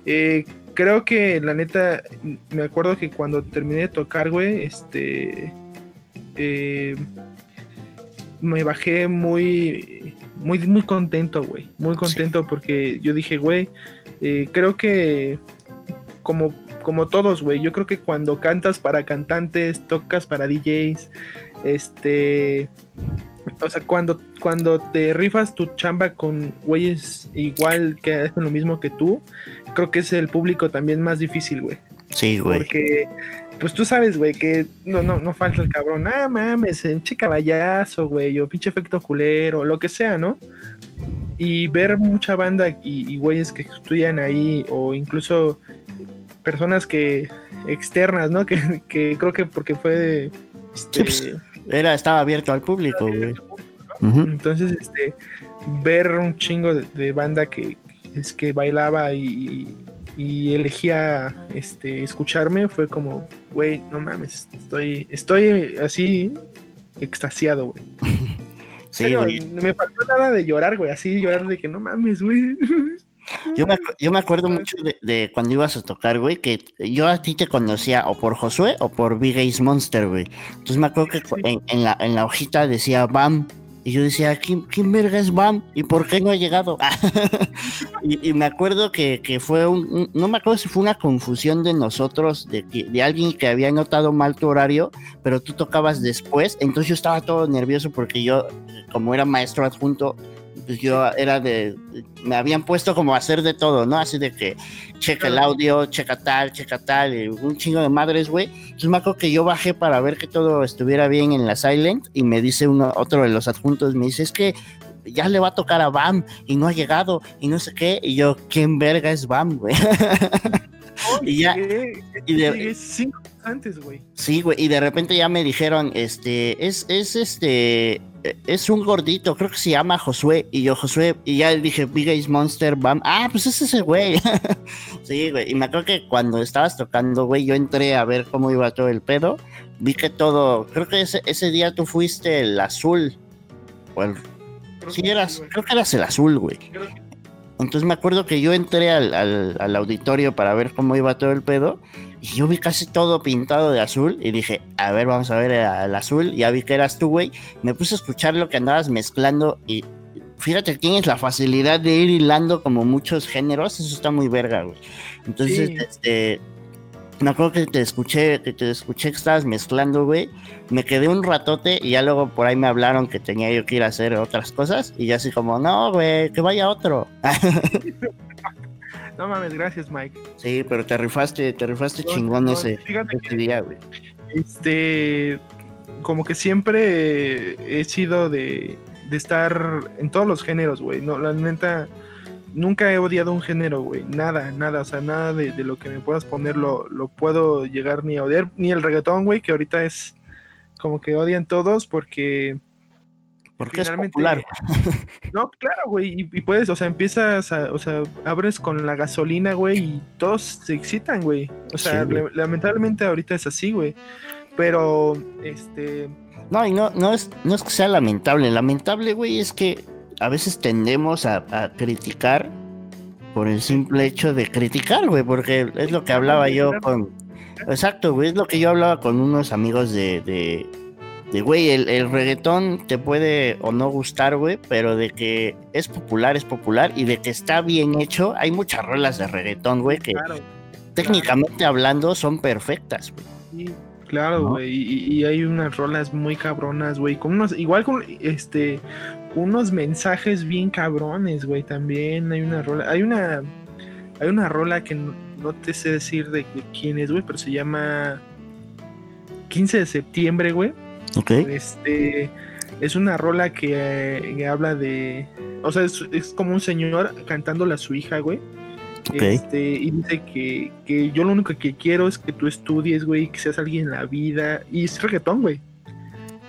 eh, creo que, la neta, me acuerdo que cuando terminé de tocar, güey, este. Eh, me bajé muy, muy, muy contento, güey. Muy contento porque yo dije, güey, eh, creo que como como todos, güey. Yo creo que cuando cantas para cantantes, tocas para DJs, este, o sea, cuando, cuando te rifas tu chamba con güeyes igual que hacen lo mismo que tú, creo que es el público también más difícil, güey. Sí, güey. Porque, pues tú sabes, güey, que no, no, no falta el cabrón. Ah, mames, pinche caballazo, güey, o pinche efecto culero, lo que sea, ¿no? Y ver mucha banda y, y güeyes que estudian ahí, o incluso personas que externas, ¿no? Que, que creo que porque fue este, pues, era, estaba abierto al público, güey. Entonces, este, ver un chingo de, banda que es que bailaba y, y, elegía este escucharme fue como, güey, no mames, estoy, estoy así extasiado, güey. Sí, me faltó nada de llorar, güey, así llorar de que no mames, güey. Yo me, yo me acuerdo mucho de, cuando ibas a tocar, güey, que yo a ti te conocía o por Josué o por Big Ace Monster, güey. Entonces me acuerdo que en, la, en la hojita decía BAM. Y yo decía, ¿quién, quién verga es BAM? ¿Y por qué no ha llegado? y, me acuerdo que, que fue un, no me acuerdo si fue una confusión de nosotros, de, de alguien que había notado mal tu horario, pero tú tocabas después. Entonces yo estaba todo nervioso porque yo, como era maestro adjunto, pues yo era de, me habían puesto como a hacer de todo, ¿no? Así de que checa el audio, checa tal, checa tal, y un chingo de madres, güey. Entonces me acuerdo que yo bajé para ver que todo estuviera bien en la Silent y me dice uno, otro de los adjuntos, me dice, es que ya le va a tocar a Bam y no ha llegado y no sé qué. Y yo, ¿quién verga es Bam, güey? y ya. Y de, cinco antes, güey. Sí, güey. Y de repente ya me dijeron, este, es, es este, es un gordito, creo que se llama Josué. Y yo, Josué, y ya dije, Big Ace Monster, Bam. Ah, pues es ese güey. sí, güey. Y me acuerdo que cuando estabas tocando, güey, yo entré a ver cómo iba todo el pedo. Vi que todo, creo que ese, ese día tú fuiste el azul. O el, sí, eras, creo que eras el azul, güey. Entonces me acuerdo que yo entré al, auditorio para ver cómo iba todo el pedo y yo vi casi todo pintado de azul y dije, a ver, vamos a ver el, azul. Ya vi que eras tú, güey. Me puse a escuchar lo que andabas mezclando y fíjate, tienes la facilidad de ir hilando como muchos géneros. Eso está muy verga, güey. Entonces, este, me acuerdo que te escuché, que te escuché que estabas mezclando, güey. Me quedé un ratote y ya luego por ahí me hablaron que tenía yo que ir a hacer otras cosas. Y ya así como, no, güey, que vaya otro. no mames, gracias, Mike. Sí, pero te rifaste, te rifaste chingón ese, día, güey. Este, como que siempre he sido de, de estar en todos los géneros, güey. No, la neta nunca he odiado un género, güey. Nada, nada, o sea, nada de, lo que me puedas poner lo, lo, puedo llegar ni a odiar. Ni el reggaetón, güey, que ahorita es como que odian todos porque... Porque es popular. No, claro, güey, y, puedes, o sea, empiezas, a, o sea, abres con la gasolina, güey, y todos se excitan, güey. O sea, lamentablemente ahorita es así, güey. Pero, este... No, y no, no es, no es que sea lamentable. Lamentable, güey, es que a veces tendemos a, criticar por el simple hecho de criticar, güey, porque es lo que hablaba yo con... Exacto, güey, es lo que yo hablaba con unos amigos de... de, güey, el, reggaetón te puede o no gustar, güey, pero de que es popular, es popular, y de que está bien hecho, hay muchas rolas de reggaetón, güey, que técnicamente hablando son perfectas, güey. Sí, claro, güey, y, y, hay unas rolas muy cabronas, güey, con unos, igual con, este, unos mensajes bien cabrones, güey, también hay una rola, hay una, hay una rola que no, te sé decir de, quién es, güey, pero se llama 15 de septiembre, güey. Ok. Este, es una rola que, habla de, o sea, es, como un señor cantándole a su hija, güey. Este, y dice que, que, yo lo único que quiero es que tú estudies, güey, que seas alguien en la vida. Y es reggaetón, güey.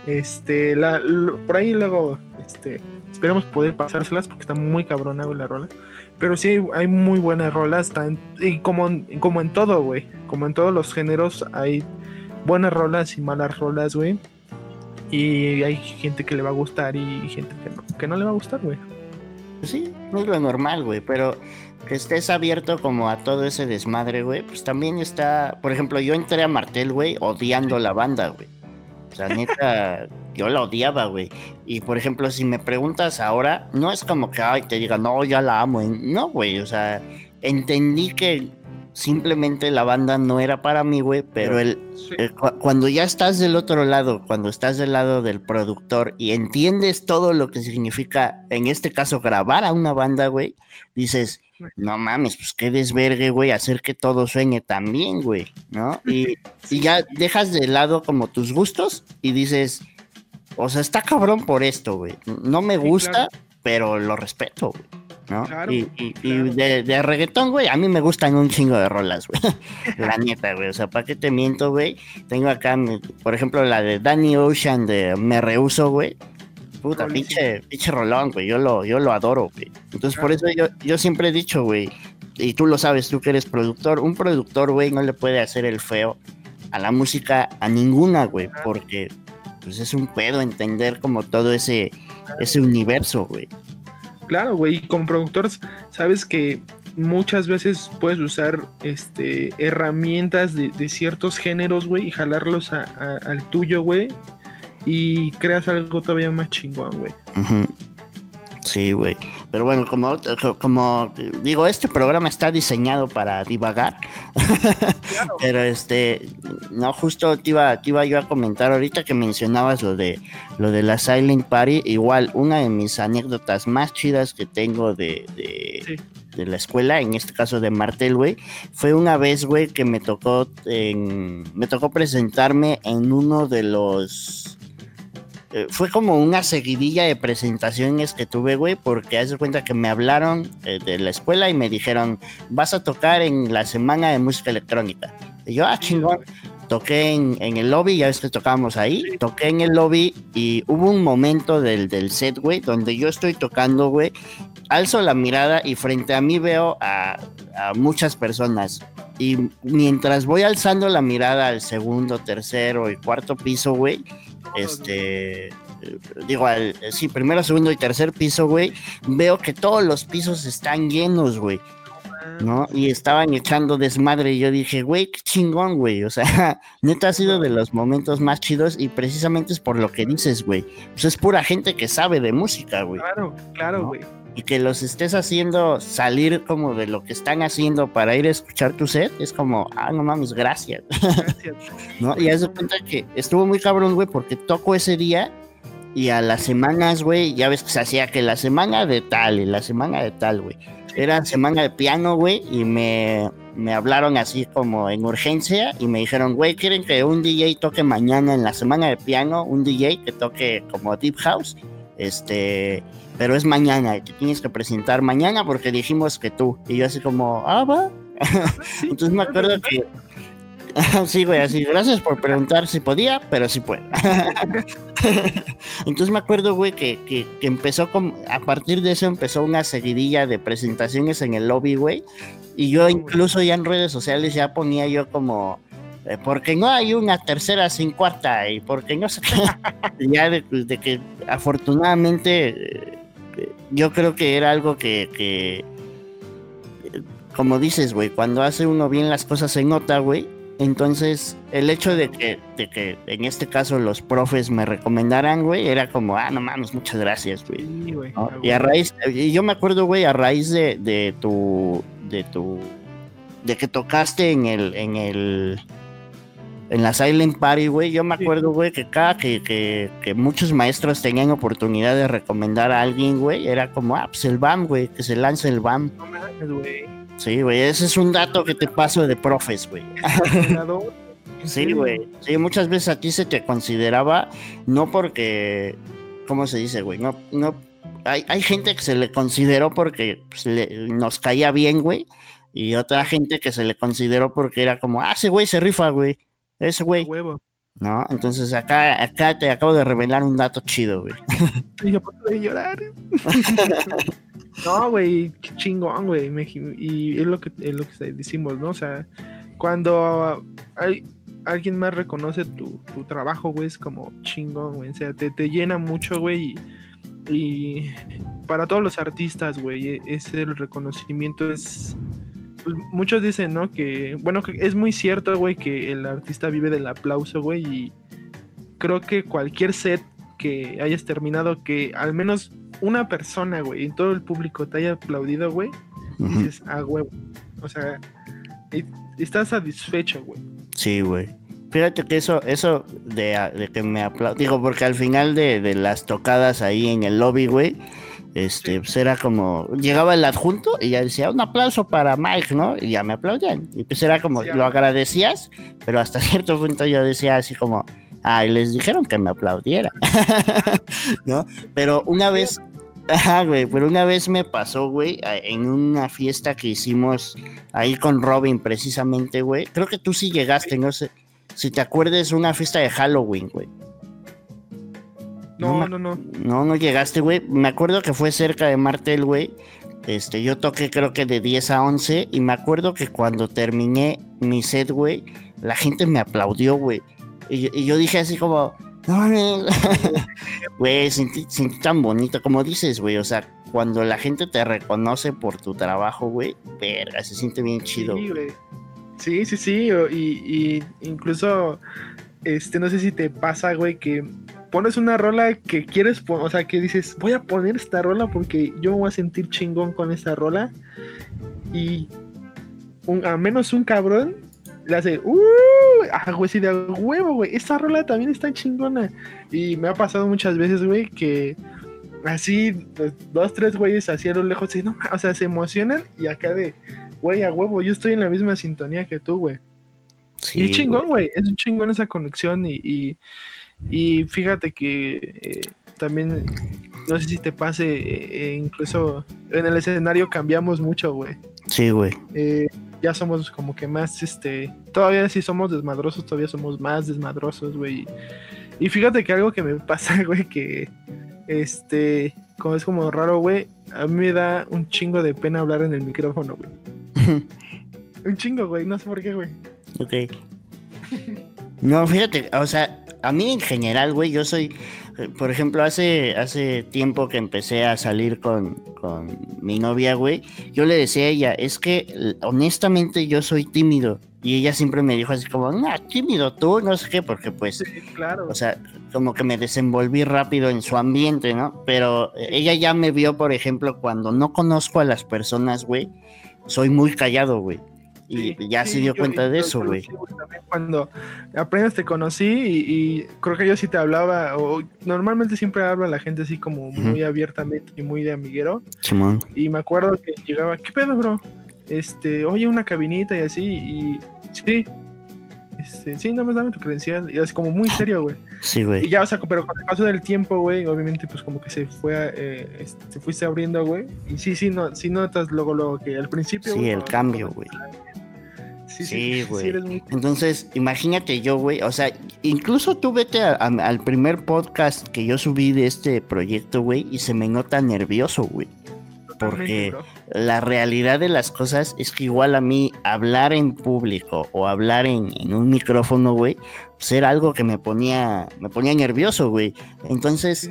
Este, la, por ahí luego, este, esperemos poder pasárselas porque está muy cabrona, la rola. Pero sí hay, muy buenas rolas, y como, como en todo, güey. Como en todos los géneros hay buenas rolas y malas rolas, güey. Y hay gente que le va a gustar y gente que no, que no le va a gustar, güey. Pues sí, no es lo normal, güey, pero que estés abierto como a todo ese desmadre, güey, pues también está, por ejemplo, yo entré a Martel, güey, odiando la banda, güey. O sea, neta, yo la odiaba, güey. Y por ejemplo, si me preguntas ahora, no es como que, ay, te diga, no, ya la amo. No, güey, o sea, entendí que simplemente la banda no era para mí, güey, pero el, cuando ya estás del otro lado, cuando estás del lado del productor y entiendes todo lo que significa, en este caso, grabar a una banda, güey, dices, no mames, pues qué desvergue, güey, hacer que todo sueñe tan bien, güey, ¿no? Y, y ya dejas de lado como tus gustos y dices, o sea, está cabrón por esto, güey. No me gusta, pero lo respeto, güey. ¿No? y, de, reggaetón, güey, a mí me gustan un chingo de rolas, güey. la neta, güey. O sea, ¿para qué te miento, güey? Tengo acá, por ejemplo, la de Danny Ocean de Me Rehuso, güey. Puta, pinche, pinche rolón, güey. Yo lo, yo lo adoro, güey. Entonces, por eso yo, yo siempre he dicho, güey, y tú lo sabes, tú que eres productor, un productor, güey, no le puede hacer el feo a la música a ninguna, güey, porque pues es un pedo entender como todo ese, ese universo, güey. Claro, güey, y como productor sabes que muchas veces puedes usar este herramientas de, ciertos géneros, güey, y jalarlos al tuyo, güey, y creas algo todavía más chingón, güey. Sí, güey. Pero bueno, como, como digo, este programa está diseñado para divagar. Pero este, no, justo te iba, iba yo a comentar ahorita que mencionabas lo de lo de la Silent Party. Igual, una de mis anécdotas más chidas que tengo de, de, de la escuela, en este caso de Martel, güey, fue una vez, güey, que me tocó en, me tocó presentarme en uno de los eh, fue como una seguidilla de presentaciones que tuve, güey, porque hace cuenta que me hablaron eh, de la escuela y me dijeron, vas a tocar en la semana de música electrónica. Y yo, ah, chingón. Toqué en, el lobby, ya ves que tocábamos ahí, toqué en el lobby y hubo un momento del, del set, güey, donde yo estoy tocando, güey, alzo la mirada y frente a mí veo a, a muchas personas. Y mientras voy alzando la mirada al segundo, tercero y cuarto piso, güey, este, digo, al, sí, primero, segundo y tercer piso, güey, veo que todos los pisos están llenos, güey. ¿No? Y estaban echando desmadre y yo dije, güey, qué chingón, güey. O sea, neta ha sido de los momentos más chidos y precisamente es por lo que dices, güey. Pues es pura gente que sabe de música, güey. Claro, claro, güey y que los estés haciendo salir como de lo que están haciendo para ir a escuchar tu set, es como, ah, no mames, gracias. Gracias. ¿No? Y haz de cuenta que estuvo muy cabrón, güey, porque toco ese día y a las semanas, güey, ya ves que se hacía que la semana de tal y la semana de tal, güey. Era semana de piano, güey, y me, me hablaron así como en urgencia y me dijeron, güey, ¿quieren que un DJ toque mañana en la semana de piano? Un DJ que toque como Deep House. Este, pero es mañana te tienes que presentar mañana porque dijimos que tú. Y yo así como, ah, va. Entonces me acuerdo que... sí, güey, así, gracias por preguntar si podía, pero sí puede. Entonces me acuerdo, güey, que, que, empezó con, a partir de eso empezó una seguidilla de presentaciones en el lobby, güey. Y yo incluso ya en redes sociales ya ponía yo como, eh, porque no hay una tercera sin cuarta y porque no sé ya de, que afortunadamente yo creo que era algo que, como dices, güey, cuando hace uno bien las cosas se nota, güey. Entonces, el hecho de que, de que en este caso los profes me recomendaran, güey, era como, ah, no mames, muchas gracias, güey. Y a raíz, y yo me acuerdo, güey, a raíz de, de tu, de tu, de que tocaste en el, en el, en la Silent Party, güey, yo me acuerdo, güey, que cada que, que, muchos maestros tenían oportunidad de recomendar a alguien, güey, era como, ah, pues el BAM, güey, que se lance el BAM. No güey. Sí, güey, ese es un dato que te paso de profes, güey. sí, güey. Sí, muchas veces a ti se te consideraba, no porque, ¿cómo se dice, güey? No, no, hay, hay gente que se le consideró porque pues, nos caía bien, güey. Y otra gente que se le consideró porque era como, ah, ese güey se rifa, güey. Ese güey. ¿No? Entonces acá, acá te acabo de revelar un dato chido, güey. Y yo puedo llorar. no, güey, qué chingón, güey. Y es lo que es lo que decimos, ¿no? O sea, cuando hay alguien más reconoce tu, tu trabajo, güey, es como chingón, güey. O sea, te, te llena mucho, güey. Y, y, para todos los artistas, güey, ese reconocimiento es pues, muchos dicen, ¿no? Que, bueno, que es muy cierto, güey, que el artista vive del aplauso, güey, y creo que cualquier set que hayas terminado, que al menos una persona, güey, en todo el público te haya aplaudido, güey, dices, ah, güey, o sea, estás satisfecho, güey. Sí, güey. Fíjate que eso, eso de, que me aplaudo, digo, porque al final de, de las tocadas ahí en el lobby, güey, este, pues era como, llegaba el adjunto y ya decía, un aplauso para Mike, ¿no? Y ya me aplaudían. Y pues era como, lo agradecías, pero hasta cierto punto yo decía así como, ay, les dijeron que me aplaudiera, ¿no? Pero una vez, ajá, güey, pero una vez me pasó, güey, en una fiesta que hicimos ahí con Robin precisamente, güey. Creo que tú sí llegaste, no sé, si te acuerdas, una fiesta de Halloween, güey. No, no, no. No, no llegaste, güey. Me acuerdo que fue cerca de Martel, güey. Este, yo toqué creo que de 10 a 11 y me acuerdo que cuando terminé mi set, güey, la gente me aplaudió, güey. Y, yo dije así como, no, güey, sentí, tan bonito, como dices, güey, o sea, cuando la gente te reconoce por tu trabajo, güey, verga, se siente bien chido. Sí, güey. Sí, sí, sí, y, y incluso, este, no sé si te pasa, güey, que pones una rola que quieres, o sea, que dices, voy a poner esta rola porque yo me voy a sentir chingón con esta rola. Y un, a menos un cabrón le hace, uh, ah, güey, sí, de huevo, güey, esta rola también está chingona. Y me ha pasado muchas veces, güey, que así, pues, dos, tres güeyes así a lo lejos, no, o sea, se emocionan y acá de, güey, a huevo, yo estoy en la misma sintonía que tú, güey. Sí, y es chingón, güey, es un chingón esa conexión y y fíjate que eh, también, no sé si te pase, eh, incluso en el escenario cambiamos mucho, güey. Sí, güey. Eh, ya somos como que más, este, todavía si somos desmadrosos, todavía somos más desmadrosos, güey. Y fíjate que algo que me pasa, güey, que, este, como es como raro, güey, a mí me da un chingo de pena hablar en el micrófono, güey. un chingo, güey, no sé por qué, güey. Ok. No, fíjate, o sea, a mí en general, güey, yo soy, eh, por ejemplo, hace, hace tiempo que empecé a salir con, con mi novia, güey, yo le decía a ella, es que honestamente yo soy tímido. Y ella siempre me dijo así como, no, tímido tú, no sé qué, porque pues, sí, claro. o sea, como que me desenvolví rápido en su ambiente, ¿no? Pero ella ya me vio, por ejemplo, cuando no conozco a las personas, güey, soy muy callado, güey. Y ya se dio cuenta de eso, güey. Cuando apenas te conocí y, creo que yo sí te hablaba, o normalmente siempre hablo a la gente así como muy abiertamente y muy de amiguero. Y me acuerdo que llegaba, ¿qué pedo, bro? Este, oye, una cabinita y así, y sí, este, sí, nada más dame tu credencial. Y es como muy serio, güey. Sí, güey. Y ya, o sea, pero con el paso del tiempo, güey, obviamente, pues como que se fue, eh, este, se fuiste abriendo, güey. Y sí, sí, no, sí notas luego, luego que al principio. Sí, el cambio, güey. Sí, güey. Entonces, imagínate yo, güey. O sea, incluso tú vete al primer podcast que yo subí de este proyecto, güey, y se me nota nervioso, güey. Porque la realidad de las cosas es que igual a mí hablar en público o hablar en, en un micrófono, güey, pues era algo que me ponía, me ponía nervioso, güey. Entonces,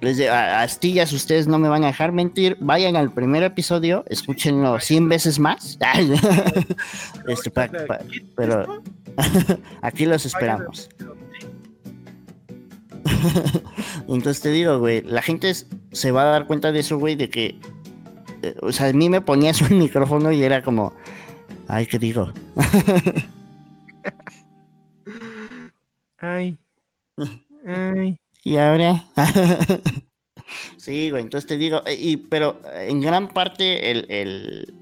les de, astillas, ustedes no me van a dejar mentir. Vayan al primer episodio, escúchenlo 100 veces más. este, pero aquí los esperamos. Entonces te digo, güey, la gente se va a dar cuenta de eso, güey, de que, eh, o sea, a mí me ponía su micrófono y era como, ay, ¿qué digo? ay, ay. Y ahora. sí, güey, entonces te digo, eh, y, pero en gran parte el, el,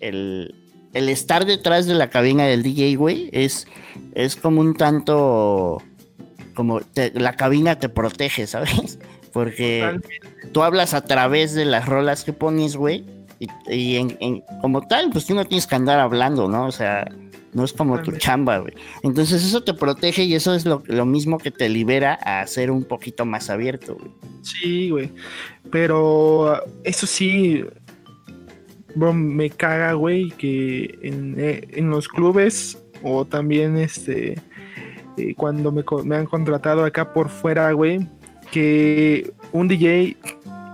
el, el, estar detrás de la cabina del DJ, güey, es, es como un tanto. Como la cabina te protege, ¿sabes? Porque tú hablas a través de las rolas que pones, güey. Y, en, como tal, pues tú no tienes que andar hablando, ¿no? O sea, no es como tu chamba, güey. Entonces eso te protege y eso es lo, mismo que te libera a ser un poquito más abierto, güey. Sí, güey. Pero eso sí, bro, me caga, güey, que en, eh, los clubes o también este eh, cuando me, me, han contratado acá por fuera, güey, que un DJ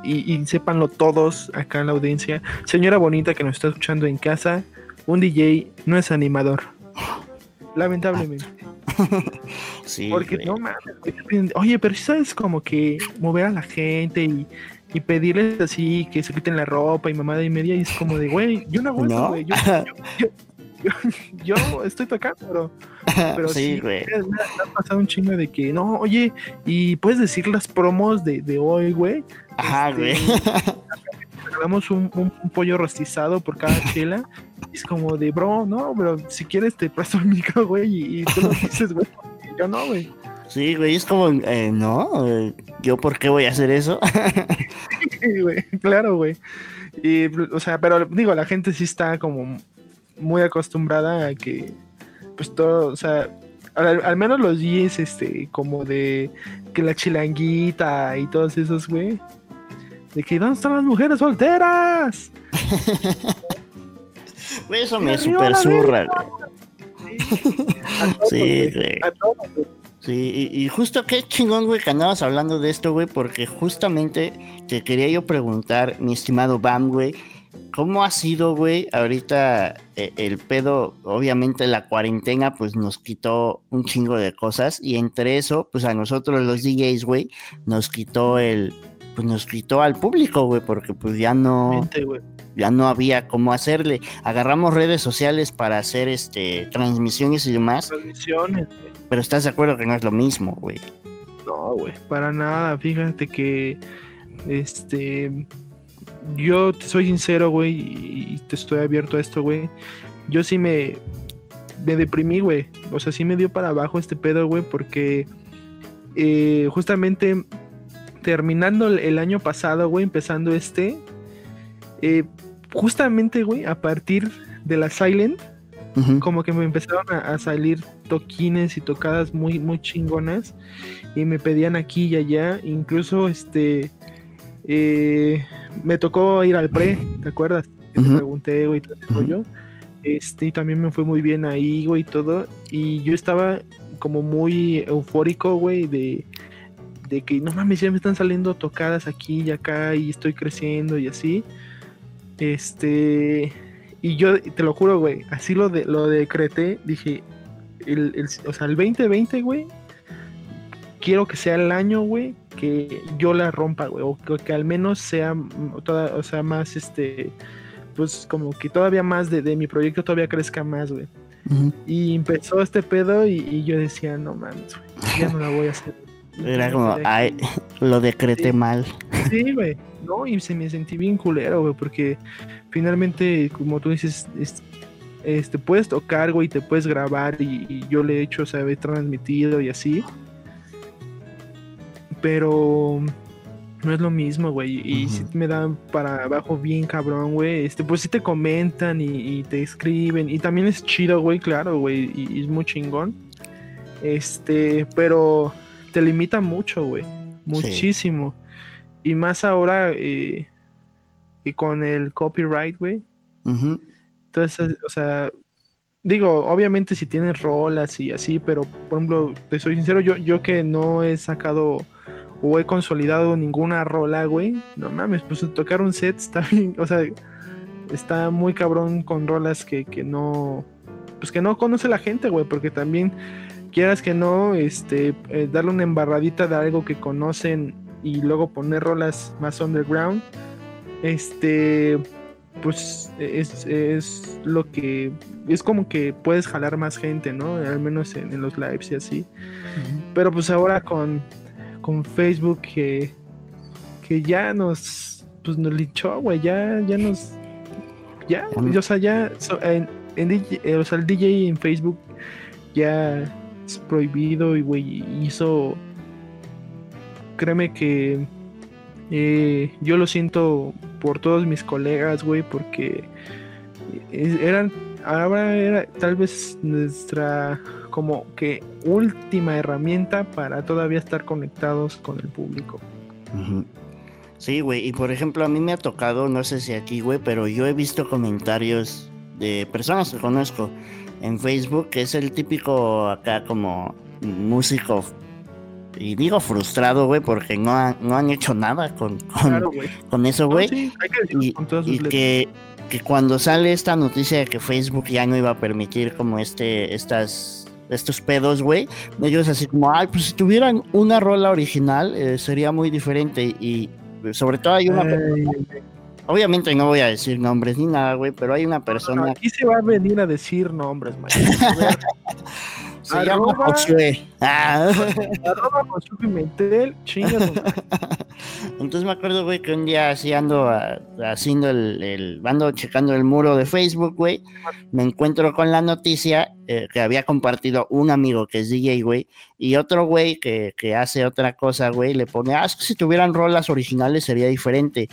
y, y sépanlo todos acá en la audiencia, señora bonita que nos está escuchando en casa, un DJ no es animador. Lamentablemente. sí. Porque no mames. Oye, pero si sabes como que mover a la gente y, y pedirles así que se quiten la ropa y mamada y media. Y es como de, güey, yo no hago güey. Yo, yo, estoy tocando, pero Pero sí, güey. Me, ha pasado un chingo de que, no, oye, y puedes decir las promos de, de hoy, güey. Ajá, este, güey. Regalamos un, un, pollo rostizado por cada chela. Y es como de, bro, no, pero si quieres te presto el micro, güey, y, y tú lo dices, güey. Yo no, güey. Sí, güey, es como, eh, no, eh, ¿yo por qué voy a hacer eso? sí, güey, claro, güey. Y, o sea, pero digo, la gente sí está como muy acostumbrada a que, pues todo, o sea, al, menos los días, este, como de que la chilanguita y todos esos, güey. De que, ¿dónde están las mujeres solteras? Eso me super güey. Sí, güey. Sí, y, justo qué chingón, güey, que andabas hablando de esto, güey, porque justamente te quería yo preguntar, mi estimado Bam, güey, ¿cómo ha sido, güey, ahorita eh, el pedo, obviamente la cuarentena, pues nos quitó un chingo de cosas, y entre eso, pues a nosotros los DJs, güey, nos quitó el, pues nos quitó al público, güey, porque pues ya no... ya no había cómo hacerle. Agarramos redes sociales para hacer este transmisiones y demás. Transmisiones, pero estás de acuerdo que no es lo mismo, güey. No, güey, para nada. Fíjate que, este, yo te soy sincero, güey, y te estoy abierto a esto, güey. Yo sí me, me deprimí, güey. O sea, sí me dio para abajo este pedo, güey, porque eh, justamente terminando el año pasado, güey, empezando este, eh, justamente, güey, a partir de la Silent, como que me empezaron a, salir toquines y tocadas muy, muy chingonas y me pedían aquí y allá, incluso este, eh, me tocó ir al pre, ¿te acuerdas? Te pregunté, güey, todo yo. Este, y también me fue muy bien ahí, güey, y todo. Y yo estaba como muy eufórico, güey, de, de que no mames, ya me están saliendo tocadas aquí y acá y estoy creciendo y así. Este, y yo te lo juro, güey, así lo, de, lo decreté, dije, el, o sea, el 2020, güey, quiero que sea el año, güey, que yo la rompa, güey, o que, al menos sea, toda, o sea, más, este, pues como que todavía más de, mi proyecto todavía crezca más, güey. Y empezó este pedo y, yo decía, no mames, güey, ya no la voy a hacer. Era como, ay, lo decreté mal. Sí, güey, no, y se me sentí bien culero, güey, porque finalmente, como tú dices, este, puedes tocar, güey, te puedes grabar y, yo le he hecho, o sea, he transmitido y así. Pero no es lo mismo, güey. Y si me dan para abajo bien cabrón, güey. Este, pues si te comentan y, te escriben. Y también es chido, güey, claro, güey. Y, es muy chingón. Este, pero te limita mucho, güey. Muchísimo. Y más ahora, eh, y con el copyright, güey. Entonces, o sea, digo, obviamente si tienes rolas y así, pero por ejemplo, te soy sincero, yo, yo que no he sacado o he consolidado ninguna rola, güey, no mames, pues tocar un set está bien, o sea, está muy cabrón con rolas que, que no, pues que no conoce la gente, güey, porque también quieras que no, este, eh, darle una embarradita de algo que conocen y luego poner rolas más underground, este, pues es, lo que es como que puedes jalar más gente, ¿no? Al menos en, los lives y así. Pero pues ahora con, con Facebook que, que ya nos, pues nos linchó, güey, ya, ya nos, ya, o sea, ya, en, eh, o sea, el DJ en Facebook ya prohibido y, güey, hizo, créeme que eh, yo lo siento por todos mis colegas, güey, porque eran, ahora era tal vez nuestra como que última herramienta para todavía estar conectados con el público. Sí, güey, y por ejemplo a mí me ha tocado, no sé si aquí, güey, pero yo he visto comentarios de personas que conozco en Facebook, que es el típico acá como músico y digo frustrado, güey, porque no, no han hecho nada con, con, eso, güey. y, que, que, cuando sale esta noticia de que Facebook ya no iba a permitir como este, estas, estos pedos, güey, ellos así como, ay, pues si tuvieran una rola original eh, sería muy diferente. Y sobre todo hay una... Obviamente no voy a decir nombres ni nada, güey, pero hay una persona... aquí se va a venir a decir nombres, Se llama Josué. Ah. Josué Pimentel, Entonces me acuerdo, güey, que un día así ando haciendo el, el, ando checando el muro de Facebook, güey. Me encuentro con la noticia eh, que había compartido un amigo que es DJ, güey, y otro güey que, que hace otra cosa, güey, le pone, ah, es que si tuvieran rolas originales sería diferente.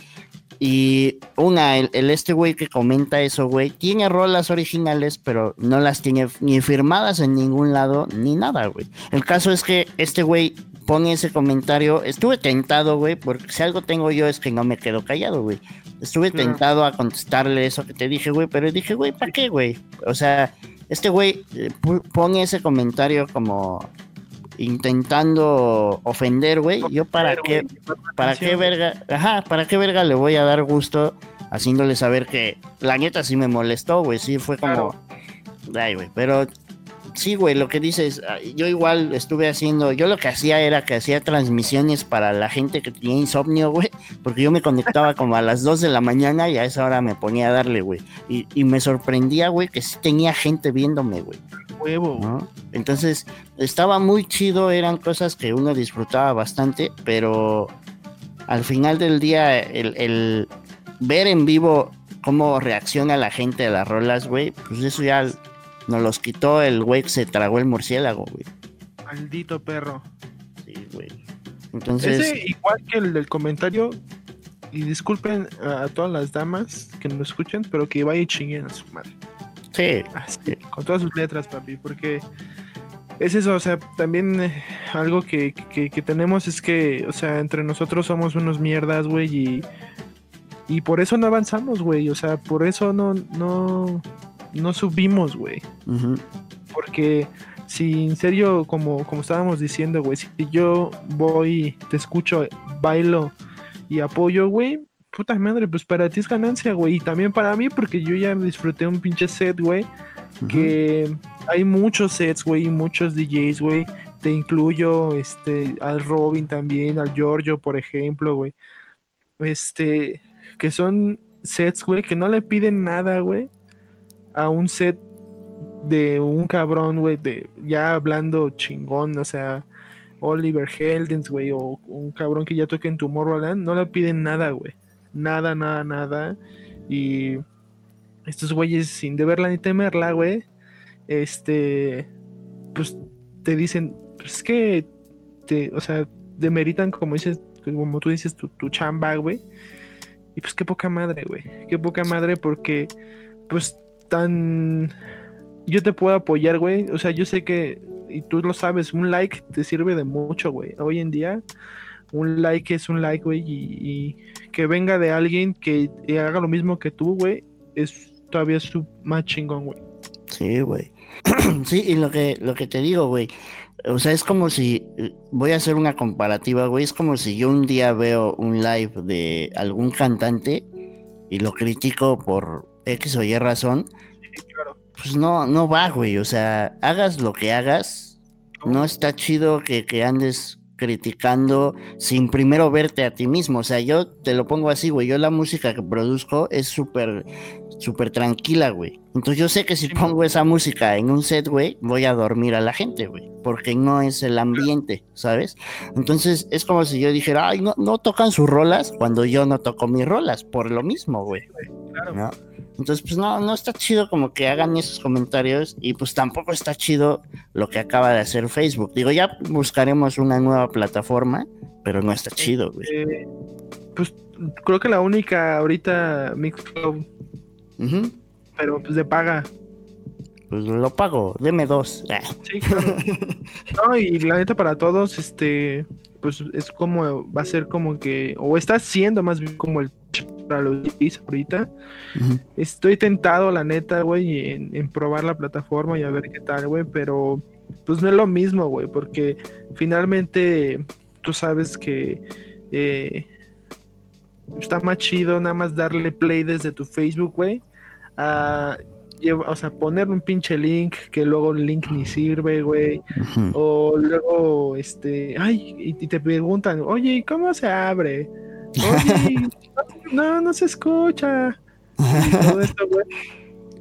Y una, el, este güey que comenta eso, güey, tiene rolas originales, pero no las tiene ni firmadas en ningún lado, ni nada, güey. El caso es que este güey pone ese comentario. Estuve tentado, güey, porque si algo tengo yo es que no me quedo callado, güey. Estuve tentado a contestarle eso que te dije, güey, pero dije, güey, ¿para qué, güey? O sea, este güey eh, pone ese comentario como intentando ofender, güey. Yo para qué, para qué verga, ajá, para qué verga le voy a dar gusto haciéndole saber que la neta sí me molestó, güey. Sí fue como, ay, güey, pero sí, güey, lo que dices, ah, yo igual estuve haciendo, yo lo que hacía era que hacía transmisiones para la gente que tenía insomnio, güey, porque yo me conectaba como a las 2 de la mañana y a esa hora me ponía a darle, güey. Y, y me sorprendía, güey, que sí tenía gente viéndome, güey. Huevo. Entonces, estaba muy chido, eran cosas que uno disfrutaba bastante, pero al final del día, el, el ver en vivo cómo reacciona la gente a las rolas, güey, pues eso ya nos los quitó el güey que se tragó el murciélago, güey. Maldito perro. Sí, güey. Entonces. Ese, igual que el del comentario, y disculpen a, todas las damas que nos escuchan, pero que vaya y chinguen a su madre. Sí. Con todas sus letras, papi, porque es eso, o sea, también eh, algo que, que, tenemos es que, o sea, entre nosotros somos unos mierdas, güey, y, y por eso no avanzamos, güey, o sea, por eso no, no, no subimos, güey. Porque si en serio, como, como estábamos diciendo, güey, si yo voy, te escucho, bailo y apoyo, güey, puta madre, pues para ti es ganancia, güey. Y también para mí, porque yo ya disfruté un pinche set, güey. Que hay muchos sets, güey, y muchos DJs, güey. Te incluyo este, al Robin también, al Giorgio, por ejemplo, güey. Este, que son sets, güey, que no le piden nada, güey a un set de un cabrón, güey, de ya hablando chingón, o sea, Oliver Heldens, güey, o un cabrón que ya toque en Tomorrowland, no le piden nada, güey. Nada, nada, nada. Y estos güeyes, sin deberla ni temerla, güey, este, pues te dicen, pues es que, te, o sea, demeritan, como dices, como tú dices, tu, tu chamba, güey. Y pues qué poca madre, güey. Qué poca madre porque, pues tan... Yo te puedo apoyar, güey. O sea, yo sé que, y tú lo sabes, un like te sirve de mucho, güey. Hoy en día, un like es un like, güey. Y, que venga de alguien que haga lo mismo que tú, güey, es todavía su más chingón, güey. Sí, güey. sí, y lo que, lo que te digo, güey. O sea, es como si, voy a hacer una comparativa, güey, es como si yo un día veo un live de algún cantante y lo critico por X o Y razón, pues no, no va, güey. O sea, hagas lo que hagas, no está chido que, que andes criticando sin primero verte a ti mismo. O sea, yo te lo pongo así, güey. Yo la música que produzco es súper, súper tranquila, güey. Entonces yo sé que si pongo esa música en un set, güey, voy a dormir a la gente, güey. Porque no es el ambiente, ¿sabes? Entonces es como si yo dijera, ay, no, no tocan sus rolas cuando yo no toco mis rolas, por lo mismo, güey. Claro. Entonces, pues no, no está chido como que hagan esos comentarios y pues tampoco está chido lo que acaba de hacer Facebook. Digo, ya buscaremos una nueva plataforma, pero no está chido, güey. Eh, pues creo que la única ahorita Mixcloud. Pero pues de paga. Pues lo pago, deme dos. Ah. Sí, claro. no, y la neta para todos, este, pues es como, va a ser como que, o está siendo más bien como el para los DJs ahorita. Estoy tentado, la neta, güey, en, probar la plataforma y a ver qué tal, güey, pero pues no es lo mismo, güey, porque finalmente tú sabes que eh, está más chido nada más darle play desde tu Facebook, güey, o sea, poner un pinche link que luego el link ni sirve, güey. O luego, este, ay, y, te preguntan, oye, ¿cómo se abre? Oye, no, no se escucha.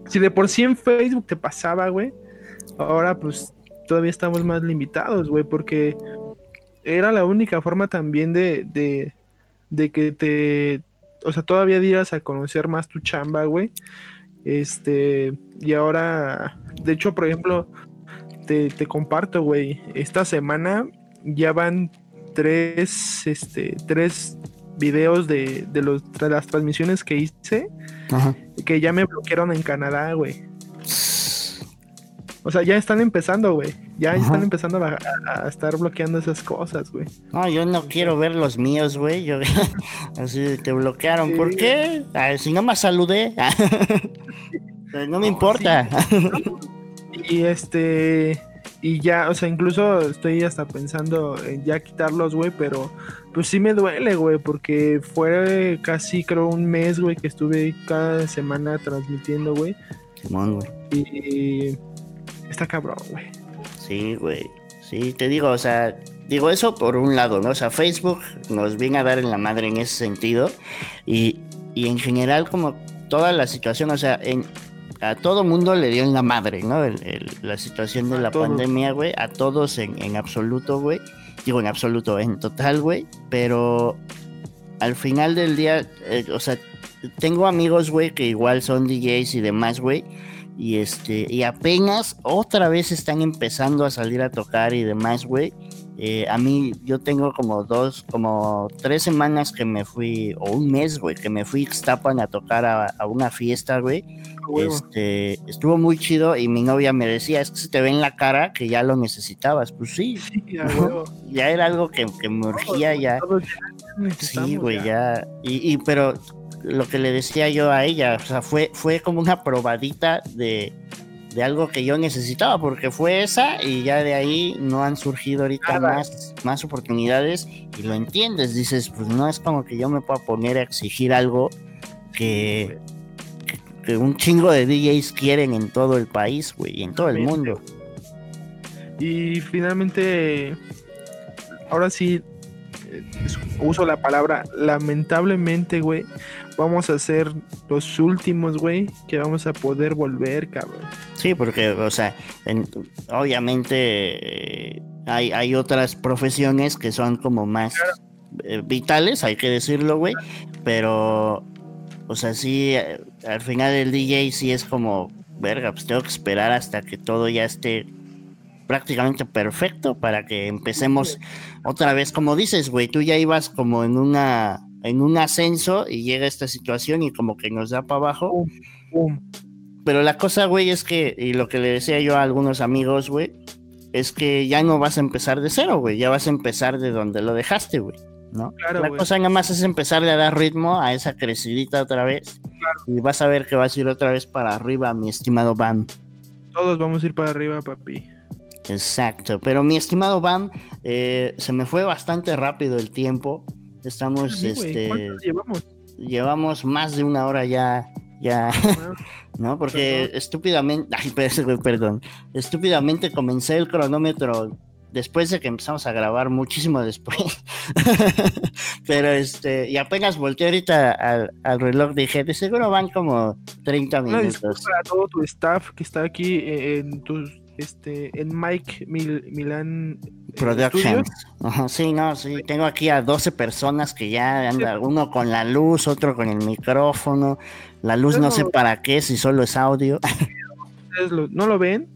Si de por sí en Facebook te pasaba, güey, ahora pues todavía estamos más limitados, güey, porque era la única forma también de, de, de que te, o sea, todavía dieras a conocer más tu chamba, güey. Este, y ahora, de hecho, por ejemplo, te, te comparto, güey, esta semana ya van tres, este, tres videos de, de, los, de las transmisiones que hice Ajá. que ya me bloquearon en Canadá, güey. O sea, ya están empezando, güey. Ya Ajá. están empezando a, a- a estar bloqueando esas cosas, güey. No, yo no quiero ver los míos, güey. Yo así te bloquearon. ¿Por Sí. qué? Ah, si no me saludé. No me importa. Y este. Y ya, o sea, incluso estoy hasta pensando en ya quitarlos, güey, pero pues sí me duele, güey, porque fue casi, creo, un mes, güey, que estuve cada semana transmitiendo, güey. Simón, güey. Y está cabrón, güey. Sí, güey. Sí, te digo, o sea, digo eso por un lado, ¿no? O sea, Facebook nos viene a dar en la madre en ese sentido. Y, y en general, como toda la situación, o sea, en, a todo mundo le dio en la madre, ¿no? El- el- la situación de la pandemia, güey. A todos en, en absoluto, güey. Digo, en absoluto, en total, güey. Pero al final del día, eh, o sea, tengo amigos, güey, que igual son DJs y demás, güey. Y este, y apenas otra vez están empezando a salir a tocar y demás, güey. Eh, a mí, yo tengo como dos, como tres semanas que me fui, o un mes, güey, que me fui a Ixtapan a tocar a, a una fiesta, güey. Este, estuvo muy chido y mi novia me decía, es que se te ve en la cara que ya lo necesitabas. Pues sí, ya era algo que, que me urgía ya. Sí, güey, ya. Y, y pero lo que le decía yo a ella, o sea, fue, fue como una probadita de, de algo que yo necesitaba, porque fue esa y ya de ahí no han surgido ahorita Nada. más, más oportunidades y lo entiendes, dices, pues no es como que yo me pueda poner a exigir algo que, que, un chingo de DJs quieren en todo el país, güey, y en todo el mundo. Y finalmente, ahora sí, eh, uso la palabra lamentablemente, güey. Vamos a ser los últimos, güey, que vamos a poder volver, cabrón. Sí, porque, o sea, en- obviamente eh, hay, hay otras profesiones que son como más eh, vitales, hay que decirlo, güey, pero, o sea, sí, eh, al final el DJ sí es como, verga, pues tengo que esperar hasta que todo ya esté prácticamente perfecto para que empecemos otra vez, como dices, güey, tú ya ibas como en una en un ascenso y llega esta situación y como que nos da para abajo. Pero la cosa, güey, es que, y lo que le decía yo a algunos amigos, güey, es que ya no vas a empezar de cero, güey, ya vas a empezar de donde lo dejaste, güey, ¿no? Claro, la cosa nada más es empezarle a dar ritmo a esa crecidita otra vez. Y vas a ver que vas a ir otra vez para arriba, mi estimado Bam. Todos vamos a ir para arriba, papi. Exacto, pero mi estimado Bam, eh, se me fue bastante rápido el tiempo. Estamos, Sí, este, ¿Cuánto llevamos? llevamos más de una hora ya, ya, Ah, ¿no? Porque Perdón. estúpidamente, ay, perdón, estúpidamente comencé el cronómetro después de que empezamos a grabar, muchísimo después. Pero este, y apenas volteé ahorita al, al reloj, dije, de seguro van como 30 Una minutos. disculpa a todo tu staff que está aquí eh, en tus, este, en Mike Mil- Milan eh, Productions. Sí, no, sí, tengo aquí a 12 personas que ya anda, uno con la luz, otro con el micrófono. La luz no sé para qué, si solo es audio. No lo ven,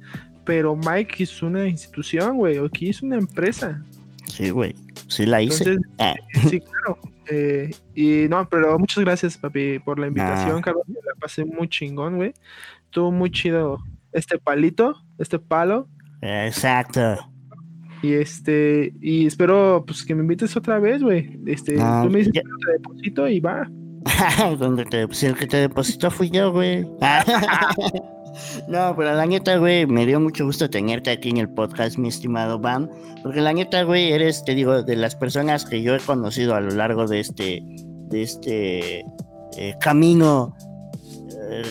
pero Mike es una institución, güey. Aquí es una empresa. Sí, güey, sí la hice. Entonces, Ah, sí, claro. Eh, y no, pero muchas gracias, papi, por la invitación, Ah. cabrón. La pasé muy chingón, güey. Estuvo muy chido este palito, este palo. exacto. Y este, y espero pues que me invites otra vez, güey. Este, Ah, tú me dices que te deposito y va. Donde te, si el que te depositó fui yo, güey. no, pero la neta, güey, me dio mucho gusto tenerte aquí en el podcast, mi estimado Bam. Porque la neta, güey, eres, te digo, de las personas que yo he conocido a lo largo de este, de este eh, camino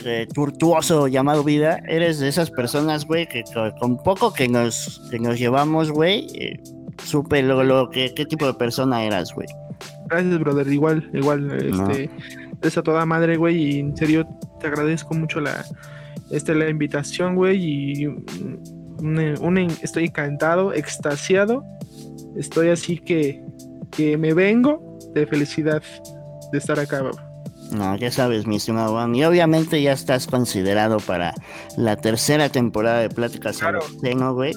eh, tortuoso llamado vida. Eres de esas personas, güey, que co- con poco que nos, que nos llevamos, güey, eh, supe luego, luego qué, qué tipo de persona eras, güey. Gracias, brother. Igual, igual, No. este, eres a toda madre, güey. Y en serio, te agradezco mucho la, este, la invitación, güey. Y mm, estoy encantado, extasiado. Estoy así que, que me vengo de felicidad de estar acá. No, ya sabes, mi estimado Juan. Y obviamente ya estás considerado para la tercera temporada de Pláticas claro. Tengo, güey.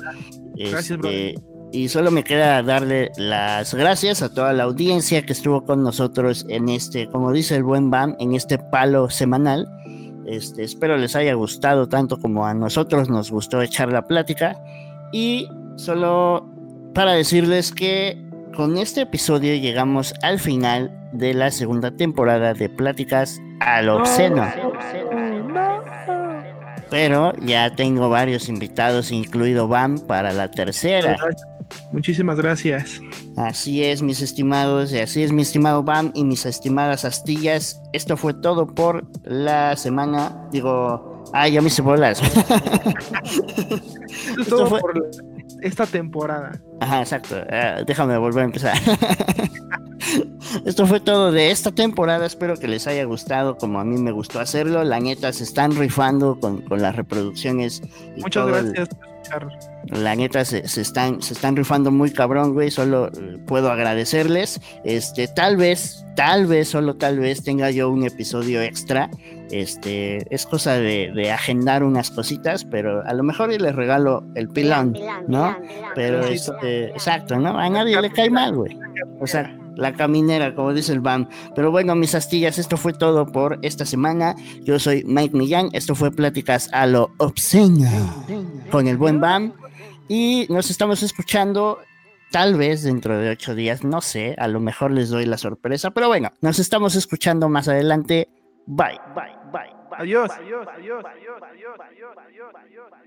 Gracias, bro. Este, y solo me queda darle las gracias a toda la audiencia que estuvo con nosotros en este, como dice el buen Bam, en este palo semanal. Este, espero les haya gustado tanto como a nosotros nos gustó echar la plática. Y solo para decirles que con este episodio llegamos al final de la segunda temporada de Pláticas al Obsceno. Pero ya tengo varios invitados, incluido Bam, para la tercera. Muchísimas gracias. Así es, mis estimados, y así es, mi estimado Bam y mis estimadas astillas. Esto fue todo por la semana. Digo, ay, ya me hice bolas. Esto es todo por esta temporada. Ajá, exacto. Eh, déjame volver a empezar. Esto fue todo de esta temporada. Espero que les haya gustado como a mí me gustó hacerlo. La neta se están rifando con, con las reproducciones. Muchas gracias. La neta se, están, se están rifando muy cabrón, güey. Solo eh, puedo agradecerles. Este, tal vez, tal vez, solo tal vez tenga yo un episodio extra. Este, es cosa de, agendar unas cositas, pero a lo mejor les regalo el pilón, ¿no? pero este, exacto, ¿no? A nadie le cae mal, güey. O sea, la caminera, como dice el BAM. Pero bueno, mis astillas, esto fue todo por esta semana. Yo soy Mike Millán, esto fue Pláticas a lo Obsceno con el buen BAM. Y nos estamos escuchando tal vez dentro de ocho días, no sé, a lo mejor les doy la sorpresa, pero bueno, nos estamos escuchando más adelante. Bye, bye, bye. bye adiós. Adiós. Adiós. Adiós. Adiós. Adiós. Adiós. Adiós.